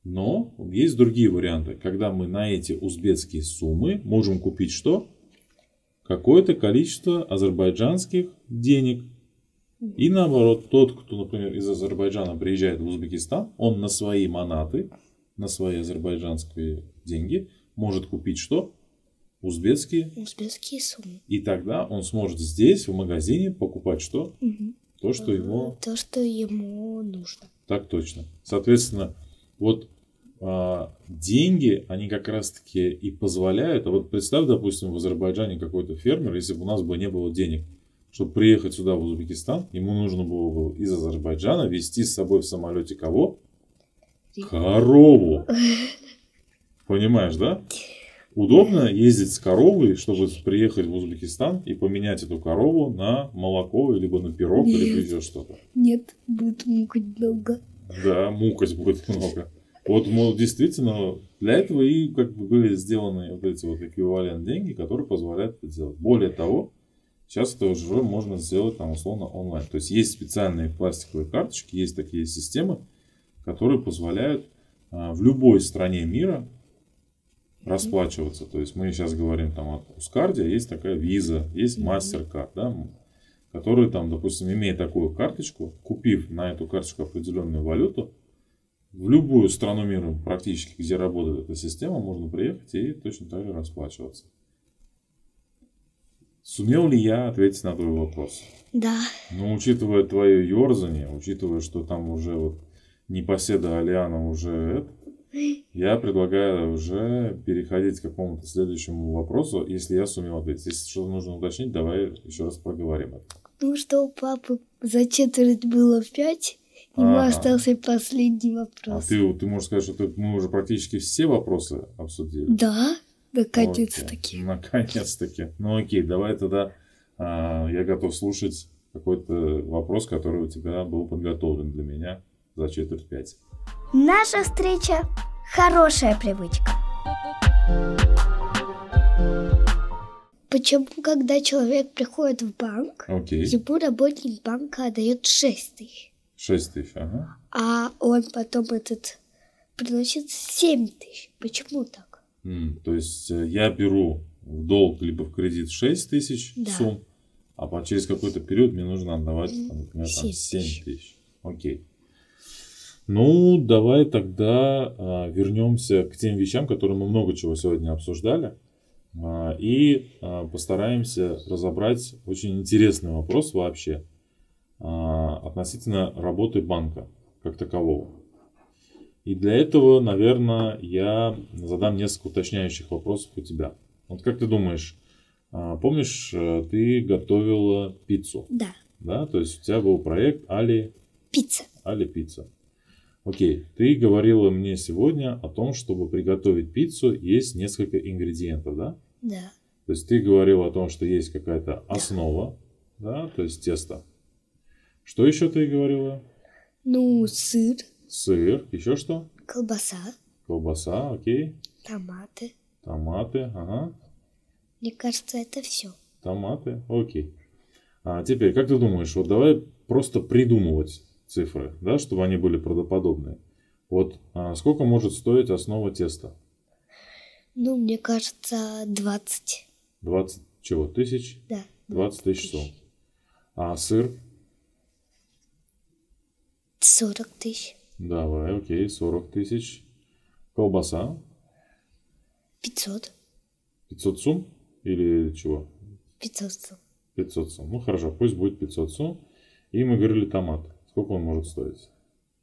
Но есть другие варианты, когда мы на эти узбекские суммы можем купить что? Какое-то количество азербайджанских денег. И наоборот, тот, кто, например, из Азербайджана приезжает в Узбекистан, он на свои манаты, на свои азербайджанские деньги может купить что? Узбекские. Узбекские суммы. И тогда он сможет здесь, в магазине, покупать что? Мгм. То, что ему То, что ему нужно. так точно. Соответственно, вот а, деньги, они как раз-таки и позволяют. А вот представь, допустим, в Азербайджане какой-то фермер, если бы у нас бы не было денег, чтобы приехать сюда, в Узбекистан, ему нужно было бы из Азербайджана везти с собой в самолете кого? Корову. Понимаешь, да? Удобно ездить с коровой, чтобы приехать в Узбекистан и поменять эту корову на молоко, либо на пирог, Нет. еще что-то. Нет, будет мукать долго. Да, мукать будет много. Вот, мол, действительно, для этого и как бы были сделаны вот эти вот эквивалент деньги, которые позволяют это делать. Более того, сейчас это уже можно сделать там условно онлайн. То есть есть специальные пластиковые карточки, есть такие системы, которые позволяют а, в любой стране мира расплачиваться. То есть мы сейчас говорим там о Ускарде, есть такая виза, есть MasterCard, да, который там, допустим, имея такую карточку, купив на эту карточку определенную валюту, в любую страну мира практически, где работает эта система, можно приехать и точно так же расплачиваться. Сумел ли я ответить на твой вопрос? Да. Ну, учитывая твое ерзание, учитывая, что там уже вот непоседа Алиана уже это, я предлагаю уже переходить к какому-то следующему вопросу, если я сумел ответить. Если что-то нужно уточнить, давай еще раз проговорим это. Ну, что у папы за четверть было пять, ему Ага. остался последний А вопрос. ты, ты можешь сказать, что ты, мы уже практически все вопросы обсудили? Да, наконец-таки. Наконец-таки. Ну окей, давай тогда а, я готов слушать какой-то вопрос, который у тебя был подготовлен для меня за четверть пять. Наша встреча – хорошая привычка. Почему, когда человек приходит в банк, Окей. ему работник банка отдает 6 тысяч, Шесть тысяч, ага. а он потом этот приносит 7 тысяч? Почему так? М, то есть э, я беру в долг либо в кредит 6 тысяч Да. сумм, а по- через какой-то период мне нужно отдавать, там, например, там, семь 7 тысяч. тысяч. Окей. Ну, давай тогда а, вернемся к тем вещам, которые мы много чего сегодня обсуждали. а, и а, постараемся разобрать очень интересный вопрос вообще а, относительно работы банка как такового. И для этого, наверное, я задам несколько уточняющих вопросов у тебя. Вот как ты думаешь, а, помнишь, э, ты готовила пиццу, Да, да? То есть у тебя был проект Али, пицца. Али пицца. Окей, ты говорила мне сегодня о том, чтобы приготовить пиццу, есть несколько ингредиентов, да? Да, То есть ты говорила о том, что есть какая-то основа, да, то есть тесто. Что еще ты говорила? ну, сыр, Сыр, еще что? колбаса, Колбаса, окей. томаты. Томаты, ага. Мне кажется, это все. Томаты, окей. А теперь, как ты думаешь, вот давай просто придумывать цифры, да, чтобы они были правдоподобные. Вот а, сколько может стоить основа теста? Ну, мне кажется, 20. 20 чего? Тысяч? Да. 20 тысяч сом. А сыр? 40 тысяч. Давай, окей, 40 тысяч. Колбаса? 500. 500 сум? Или чего? 500 сом. 500 сум. Ну хорошо, пусть будет 500 сум. И мы говорили томат. Сколько он может стоить?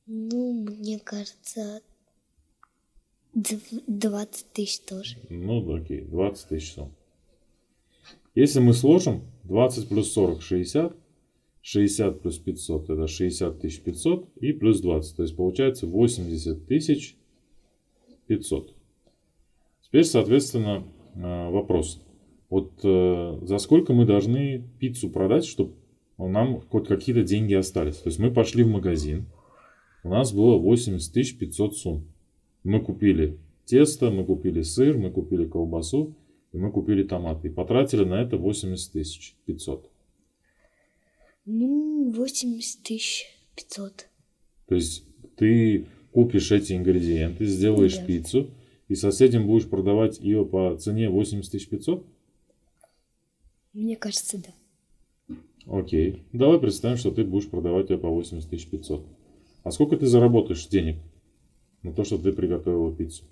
Ну, мне кажется, дв- 20 тысяч тоже. Ну, да, окей, 20 тысяч сум. Если мы сложим 20 плюс 40 – 60, 60 плюс 500 – это 60 тысяч 500 и плюс 20. То есть получается 80 тысяч 500. Теперь, соответственно, э, вопрос. Вот э, за сколько мы должны пиццу продать, чтобы нам хоть какие-то деньги остались? То есть мы пошли в магазин, у нас было 80 тысяч 500 сумм. Мы купили тесто, мы купили сыр, мы купили колбасу, и мы купили томаты. И потратили на это 80 тысяч 500. Ну, 80 тысяч 500. То есть ты купишь эти ингредиенты, сделаешь Да. пиццу, и соседям будешь продавать ее по цене 80 тысяч 500? Мне кажется, да. Окей. Давай представим, что ты будешь продавать ее по 80 тысяч 500. А сколько ты заработаешь денег на то, что ты приготовила пиццу?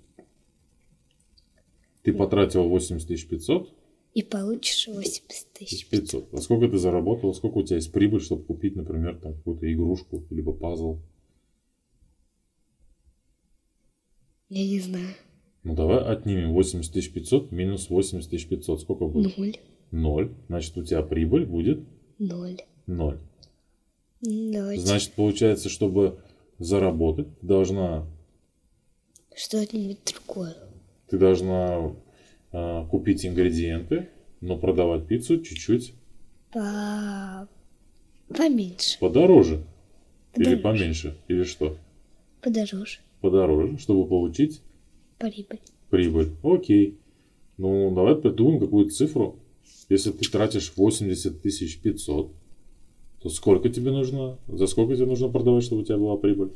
Ты потратила 80 тысяч 500, И получишь 80 тысяч. 500. А сколько ты заработала? Сколько у тебя есть прибыль, чтобы купить, например, там какую-то игрушку, либо пазл? Я не знаю. Ну давай отнимем 80 тысяч 500 минус 80 тысяч 500. Сколько будет? Ноль. Ноль. Значит, у тебя прибыль будет Ноль. ноль. Давайте Значит, получается, чтобы заработать, ты должна, что-нибудь другое. ты должна а, купить ингредиенты, но продавать пиццу чуть-чуть По... Поменьше. подороже. Или Подороже. поменьше. Или что? Подороже. Подороже, чтобы получить Прибыль. прибыль. Окей. Ну, давай придумаем какую-то цифру. Если ты тратишь 80 тысяч 500, то сколько тебе нужно, за сколько тебе нужно продавать, чтобы у тебя была прибыль?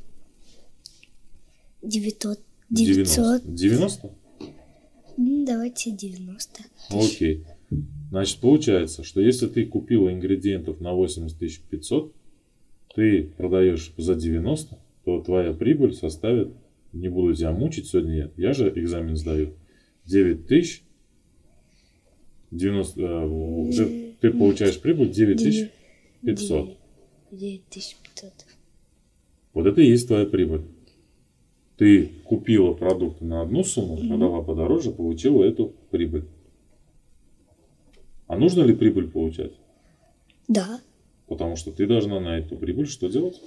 900. 90. 900. 90? Ну, давайте 90. Окей. Значит, получается, что если ты купила ингредиентов на 80 500, ты продаешь за 90, то твоя прибыль составит, не буду тебя мучить сегодня, я, я же экзамен сдаю, 9 тысяч 90, э, ты, получаешь прибыль 9500. 9500. Вот это и есть твоя прибыль. Ты купила продукты на одну сумму, продала подороже, получила эту прибыль. А нужно ли прибыль получать? Да. Потому что ты должна на эту прибыль что делать?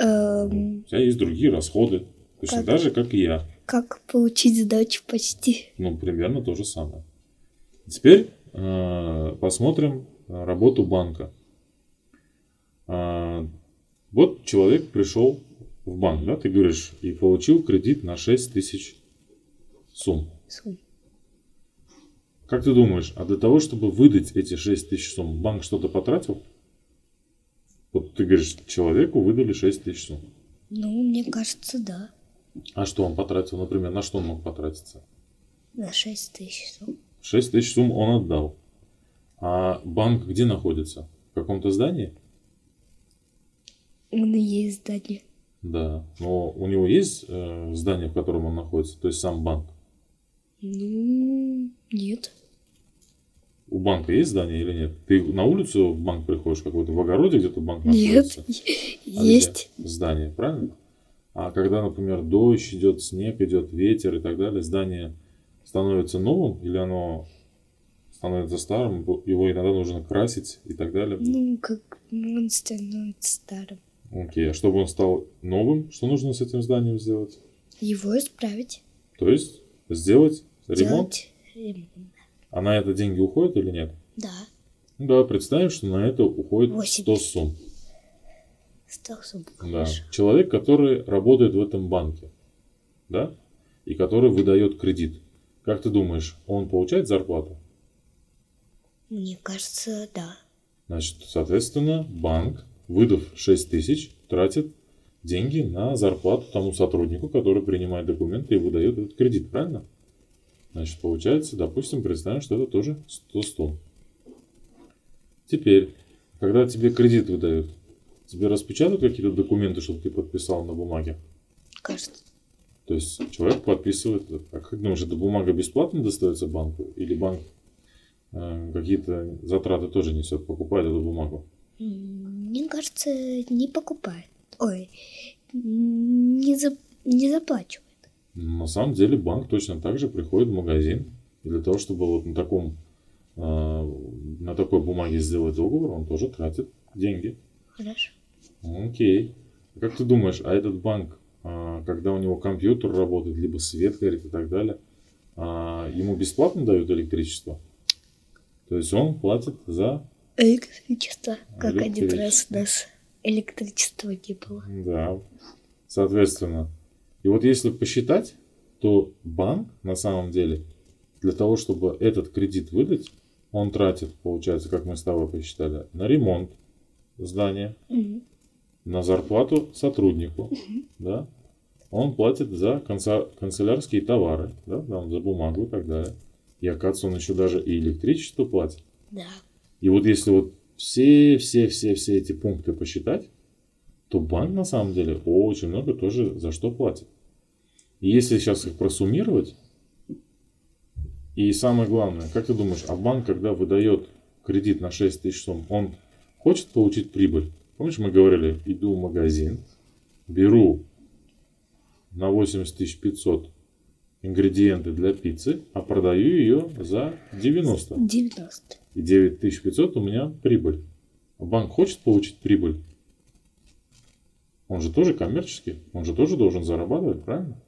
Эм, У тебя есть другие расходы. Точно Как? так же, как и я. как получить сдачу почти? Ну, примерно то же самое. Теперь э, посмотрим э, работу банка. А, вот человек пришел в банк, да, ты говоришь, и получил кредит на 6 тысяч сумм. Сум. Как ты думаешь, а для того, чтобы выдать эти 6 тысяч сумм, банк что-то потратил? Вот ты говоришь, человеку выдали 6 тысяч сумм. Ну, мне кажется, да. А что он потратил, например, на что он мог потратиться? На 6 тысяч сум. 6 тысяч сумм он отдал. А банк где находится? В каком-то здании? Он и есть здание. Да. Но у него есть э, здание, в котором он находится, то есть сам банк? Ну, нет. У банка есть здание или нет? Ты на улицу в банк приходишь какой-то, в огороде где-то банк Нет. находится? А где? Есть. Здание, правильно? А когда, например, дождь идет, снег идет, ветер и так далее, здание становится новым или оно становится старым, его иногда нужно красить и так далее? Ну, как он становится старым. Окей, а чтобы он стал новым, что нужно с этим зданием сделать? Его исправить. То есть сделать ремонт? Делать ремонт. А на это деньги уходят или нет? Да. Ну да, представим, что на это уходит Восемь. 100 сумм. Стал сумку. Да. Человек, который работает в этом банке, да, и который выдает кредит. Как ты думаешь, он получает зарплату? Мне кажется, да. Значит, соответственно, банк, выдав 6 тысяч, тратит деньги на зарплату тому сотруднику, который принимает документы и выдает этот кредит, правильно? Значит, получается, допустим, представим, что это тоже 100 сумм. Теперь, когда тебе кредит выдают, тебе распечатают какие-то документы, чтобы ты подписал на бумаге? Кажется. То есть человек подписывает, а как думаешь, эта бумага бесплатно достается банку? Или банк э, какие-то затраты тоже несет, покупает эту бумагу? Мне кажется, не покупает. Ой, не, за, не заплачивает. На самом деле банк точно так же приходит в магазин. И для того, чтобы вот на таком э, на такой бумаге сделать договор, он тоже тратит деньги. Хорошо. Окей. А Как ты думаешь, а этот банк, когда у него компьютер работает, либо свет горит и так далее, а, ему бесплатно дают электричество? То есть он платит за... Электричество. Как один Электричество. раз у нас электричества не было. Да. Соответственно. И вот если посчитать, то банк на самом деле для того, чтобы этот кредит выдать, он тратит, получается, как мы с тобой посчитали, на ремонт здания, Мгм. На зарплату сотруднику, да, он платит за канцелярские товары, да, там, за бумагу и так далее. И оказывается, он еще даже и электричество платит. Да. И вот если вот все, все, все, все эти пункты посчитать, то банк на самом деле очень много тоже за что платит. И если сейчас их просуммировать, и самое главное, как ты думаешь, а банк, когда выдает кредит на 6 тысяч сумм, он хочет получить прибыль? Помнишь, мы говорили, иду в магазин, беру на 80 500 ингредиенты для пиццы, а продаю ее за 90. 90. И 9500 у меня прибыль. А банк хочет получить прибыль? Он же тоже коммерческий, он же тоже должен зарабатывать, правильно?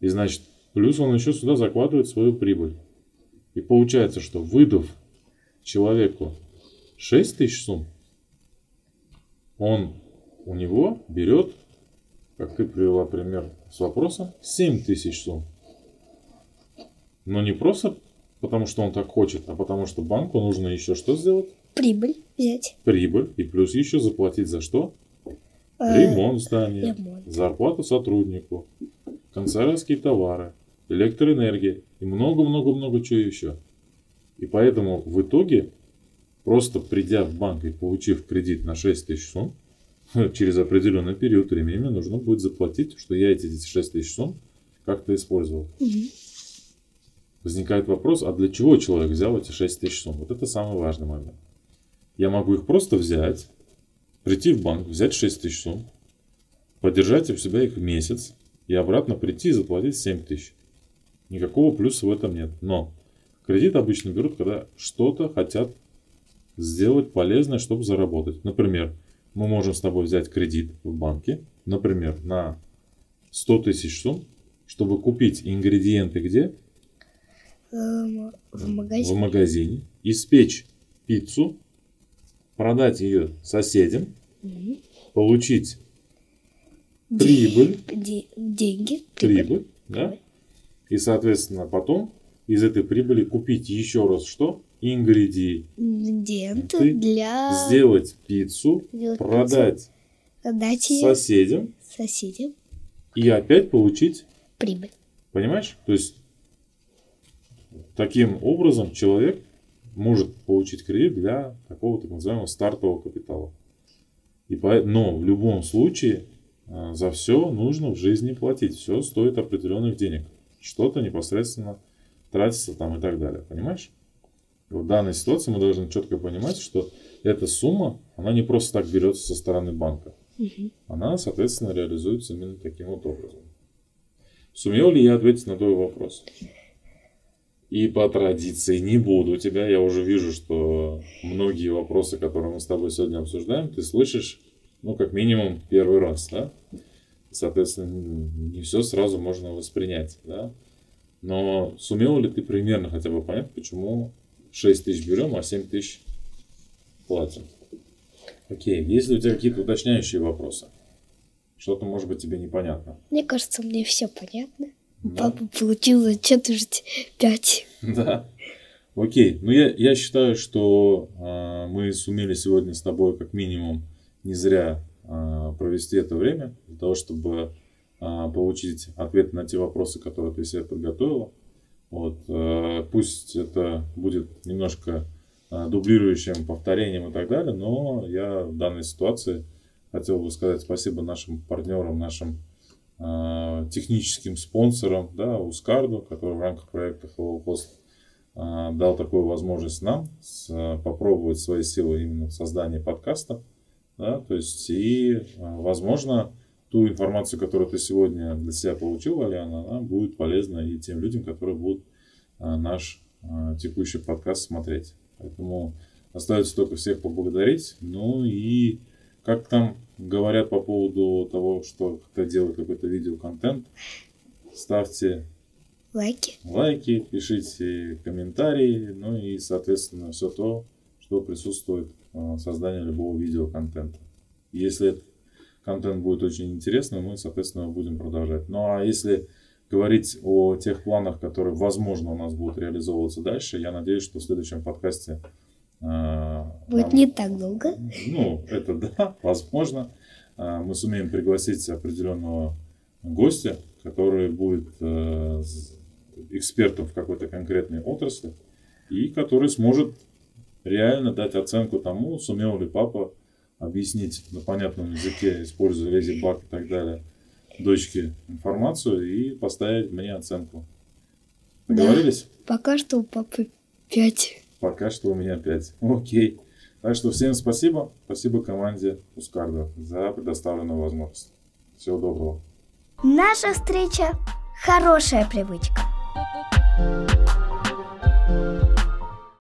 И значит, плюс он еще сюда закладывает свою прибыль. И получается, что выдав человеку 6 тысяч сумм, он у него берет, как ты привела пример с вопросом, 7 тысяч сумм. Но не просто потому, что он так хочет, а потому что банку нужно еще что сделать? Прибыль взять. Прибыль. И плюс еще заплатить за что? Э, Ремонт здания, ремонт. зарплату сотруднику, канцелярские товары, электроэнергия и много-много-много чего еще. И поэтому в итоге, просто придя в банк и получив кредит на 6 тысяч сумм, через определенный период времени мне нужно будет заплатить, что я эти 6 тысяч сумм как-то использовал. Возникает вопрос, а для чего человек взял эти 6 тысяч сумм? Вот это самый важный момент. Я могу их просто взять, прийти в банк, взять 6 тысяч сумм, подержать у себя их месяц и обратно прийти и заплатить 7 тысяч. Никакого плюса в этом нет. Но кредит обычно берут, когда что-то хотят сделать полезное, чтобы заработать. Например, мы можем с тобой взять кредит в банке, например, на 100 тысяч сумм, чтобы купить ингредиенты где? Эм, в магазине. В магазине. Испечь пиццу, продать ее соседям, Мгм. получить прибыль, Де- деньги. прибыль, да? И, соответственно, потом из этой прибыли купить еще раз что? Ингредиенты, Ингредиенты Ты для сделать пиццу, сделать продать Дать ее соседям соседям и опять получить, прибыль. понимаешь? То есть, таким образом человек может получить кредит для такого так называемого стартового капитала. И по- но в любом случае а, за все нужно в жизни платить. Все стоит определенных денег. Что-то непосредственно тратится там и так далее. Понимаешь? В данной ситуации мы должны четко понимать, что эта сумма, она не просто так берется со стороны банка. Она, соответственно, реализуется именно таким вот образом. Сумел ли я ответить на твой вопрос? И по традиции не буду тебя. Я уже вижу, что многие вопросы, которые мы с тобой сегодня обсуждаем, ты слышишь, ну, как минимум, первый раз, да? Соответственно, не все сразу можно воспринять, да? Но сумел ли ты примерно хотя бы понять, почему 6 тысяч берем, а 7 тысяч платим? Окей, есть ли у тебя какие-то уточняющие вопросы? Что-то, может быть, тебе непонятно. Мне кажется, мне все понятно. Да? Папа получил за четверть пять. Да. Окей. Ну, я, я считаю, что а, мы сумели сегодня с тобой как минимум не зря а, провести это время для того, чтобы а, получить ответ на те вопросы, которые ты себе подготовила. Вот, э, пусть это будет немножко а, дублирующим повторением и так далее, но я в данной ситуации хотел бы сказать спасибо нашим партнерам, нашим а, техническим спонсорам, да, Ускарду, который в рамках проекта Hello Host дал такую возможность нам попробовать свои силы именно в создании подкаста, да, то есть и, возможно, ту информацию, которую ты сегодня для себя получил, Алиана, она будет полезна и тем людям, которые будут а, наш а, текущий подкаст смотреть. Поэтому остается только всех поблагодарить. Ну и как там говорят по поводу того, что кто делает какой-то видеоконтент, ставьте Лайки. лайки, пишите комментарии, ну и, соответственно, все то, что присутствует в создании любого видеоконтента. Если этот контент будет очень интересным, мы, соответственно, будем продолжать. Ну а если говорить о тех планах, которые, возможно, у нас будут реализовываться дальше, я надеюсь, что в следующем подкасте а, Будет нам- не так долго. ну, это да, возможно. А, Мы сумеем пригласить определенного гостя, который будет э, экспертом в какой-то конкретной отрасли и который сможет реально дать оценку тому, сумел ли папа объяснить на понятном языке, используя леди баг и так далее, дочке информацию и поставить мне оценку. Да. Договорились? Пока что у папы пять. Пока что у меня 5. Окей. Так что всем спасибо. Спасибо команде Ускарда за предоставленную возможность. Всего доброго. Наша встреча – хорошая привычка.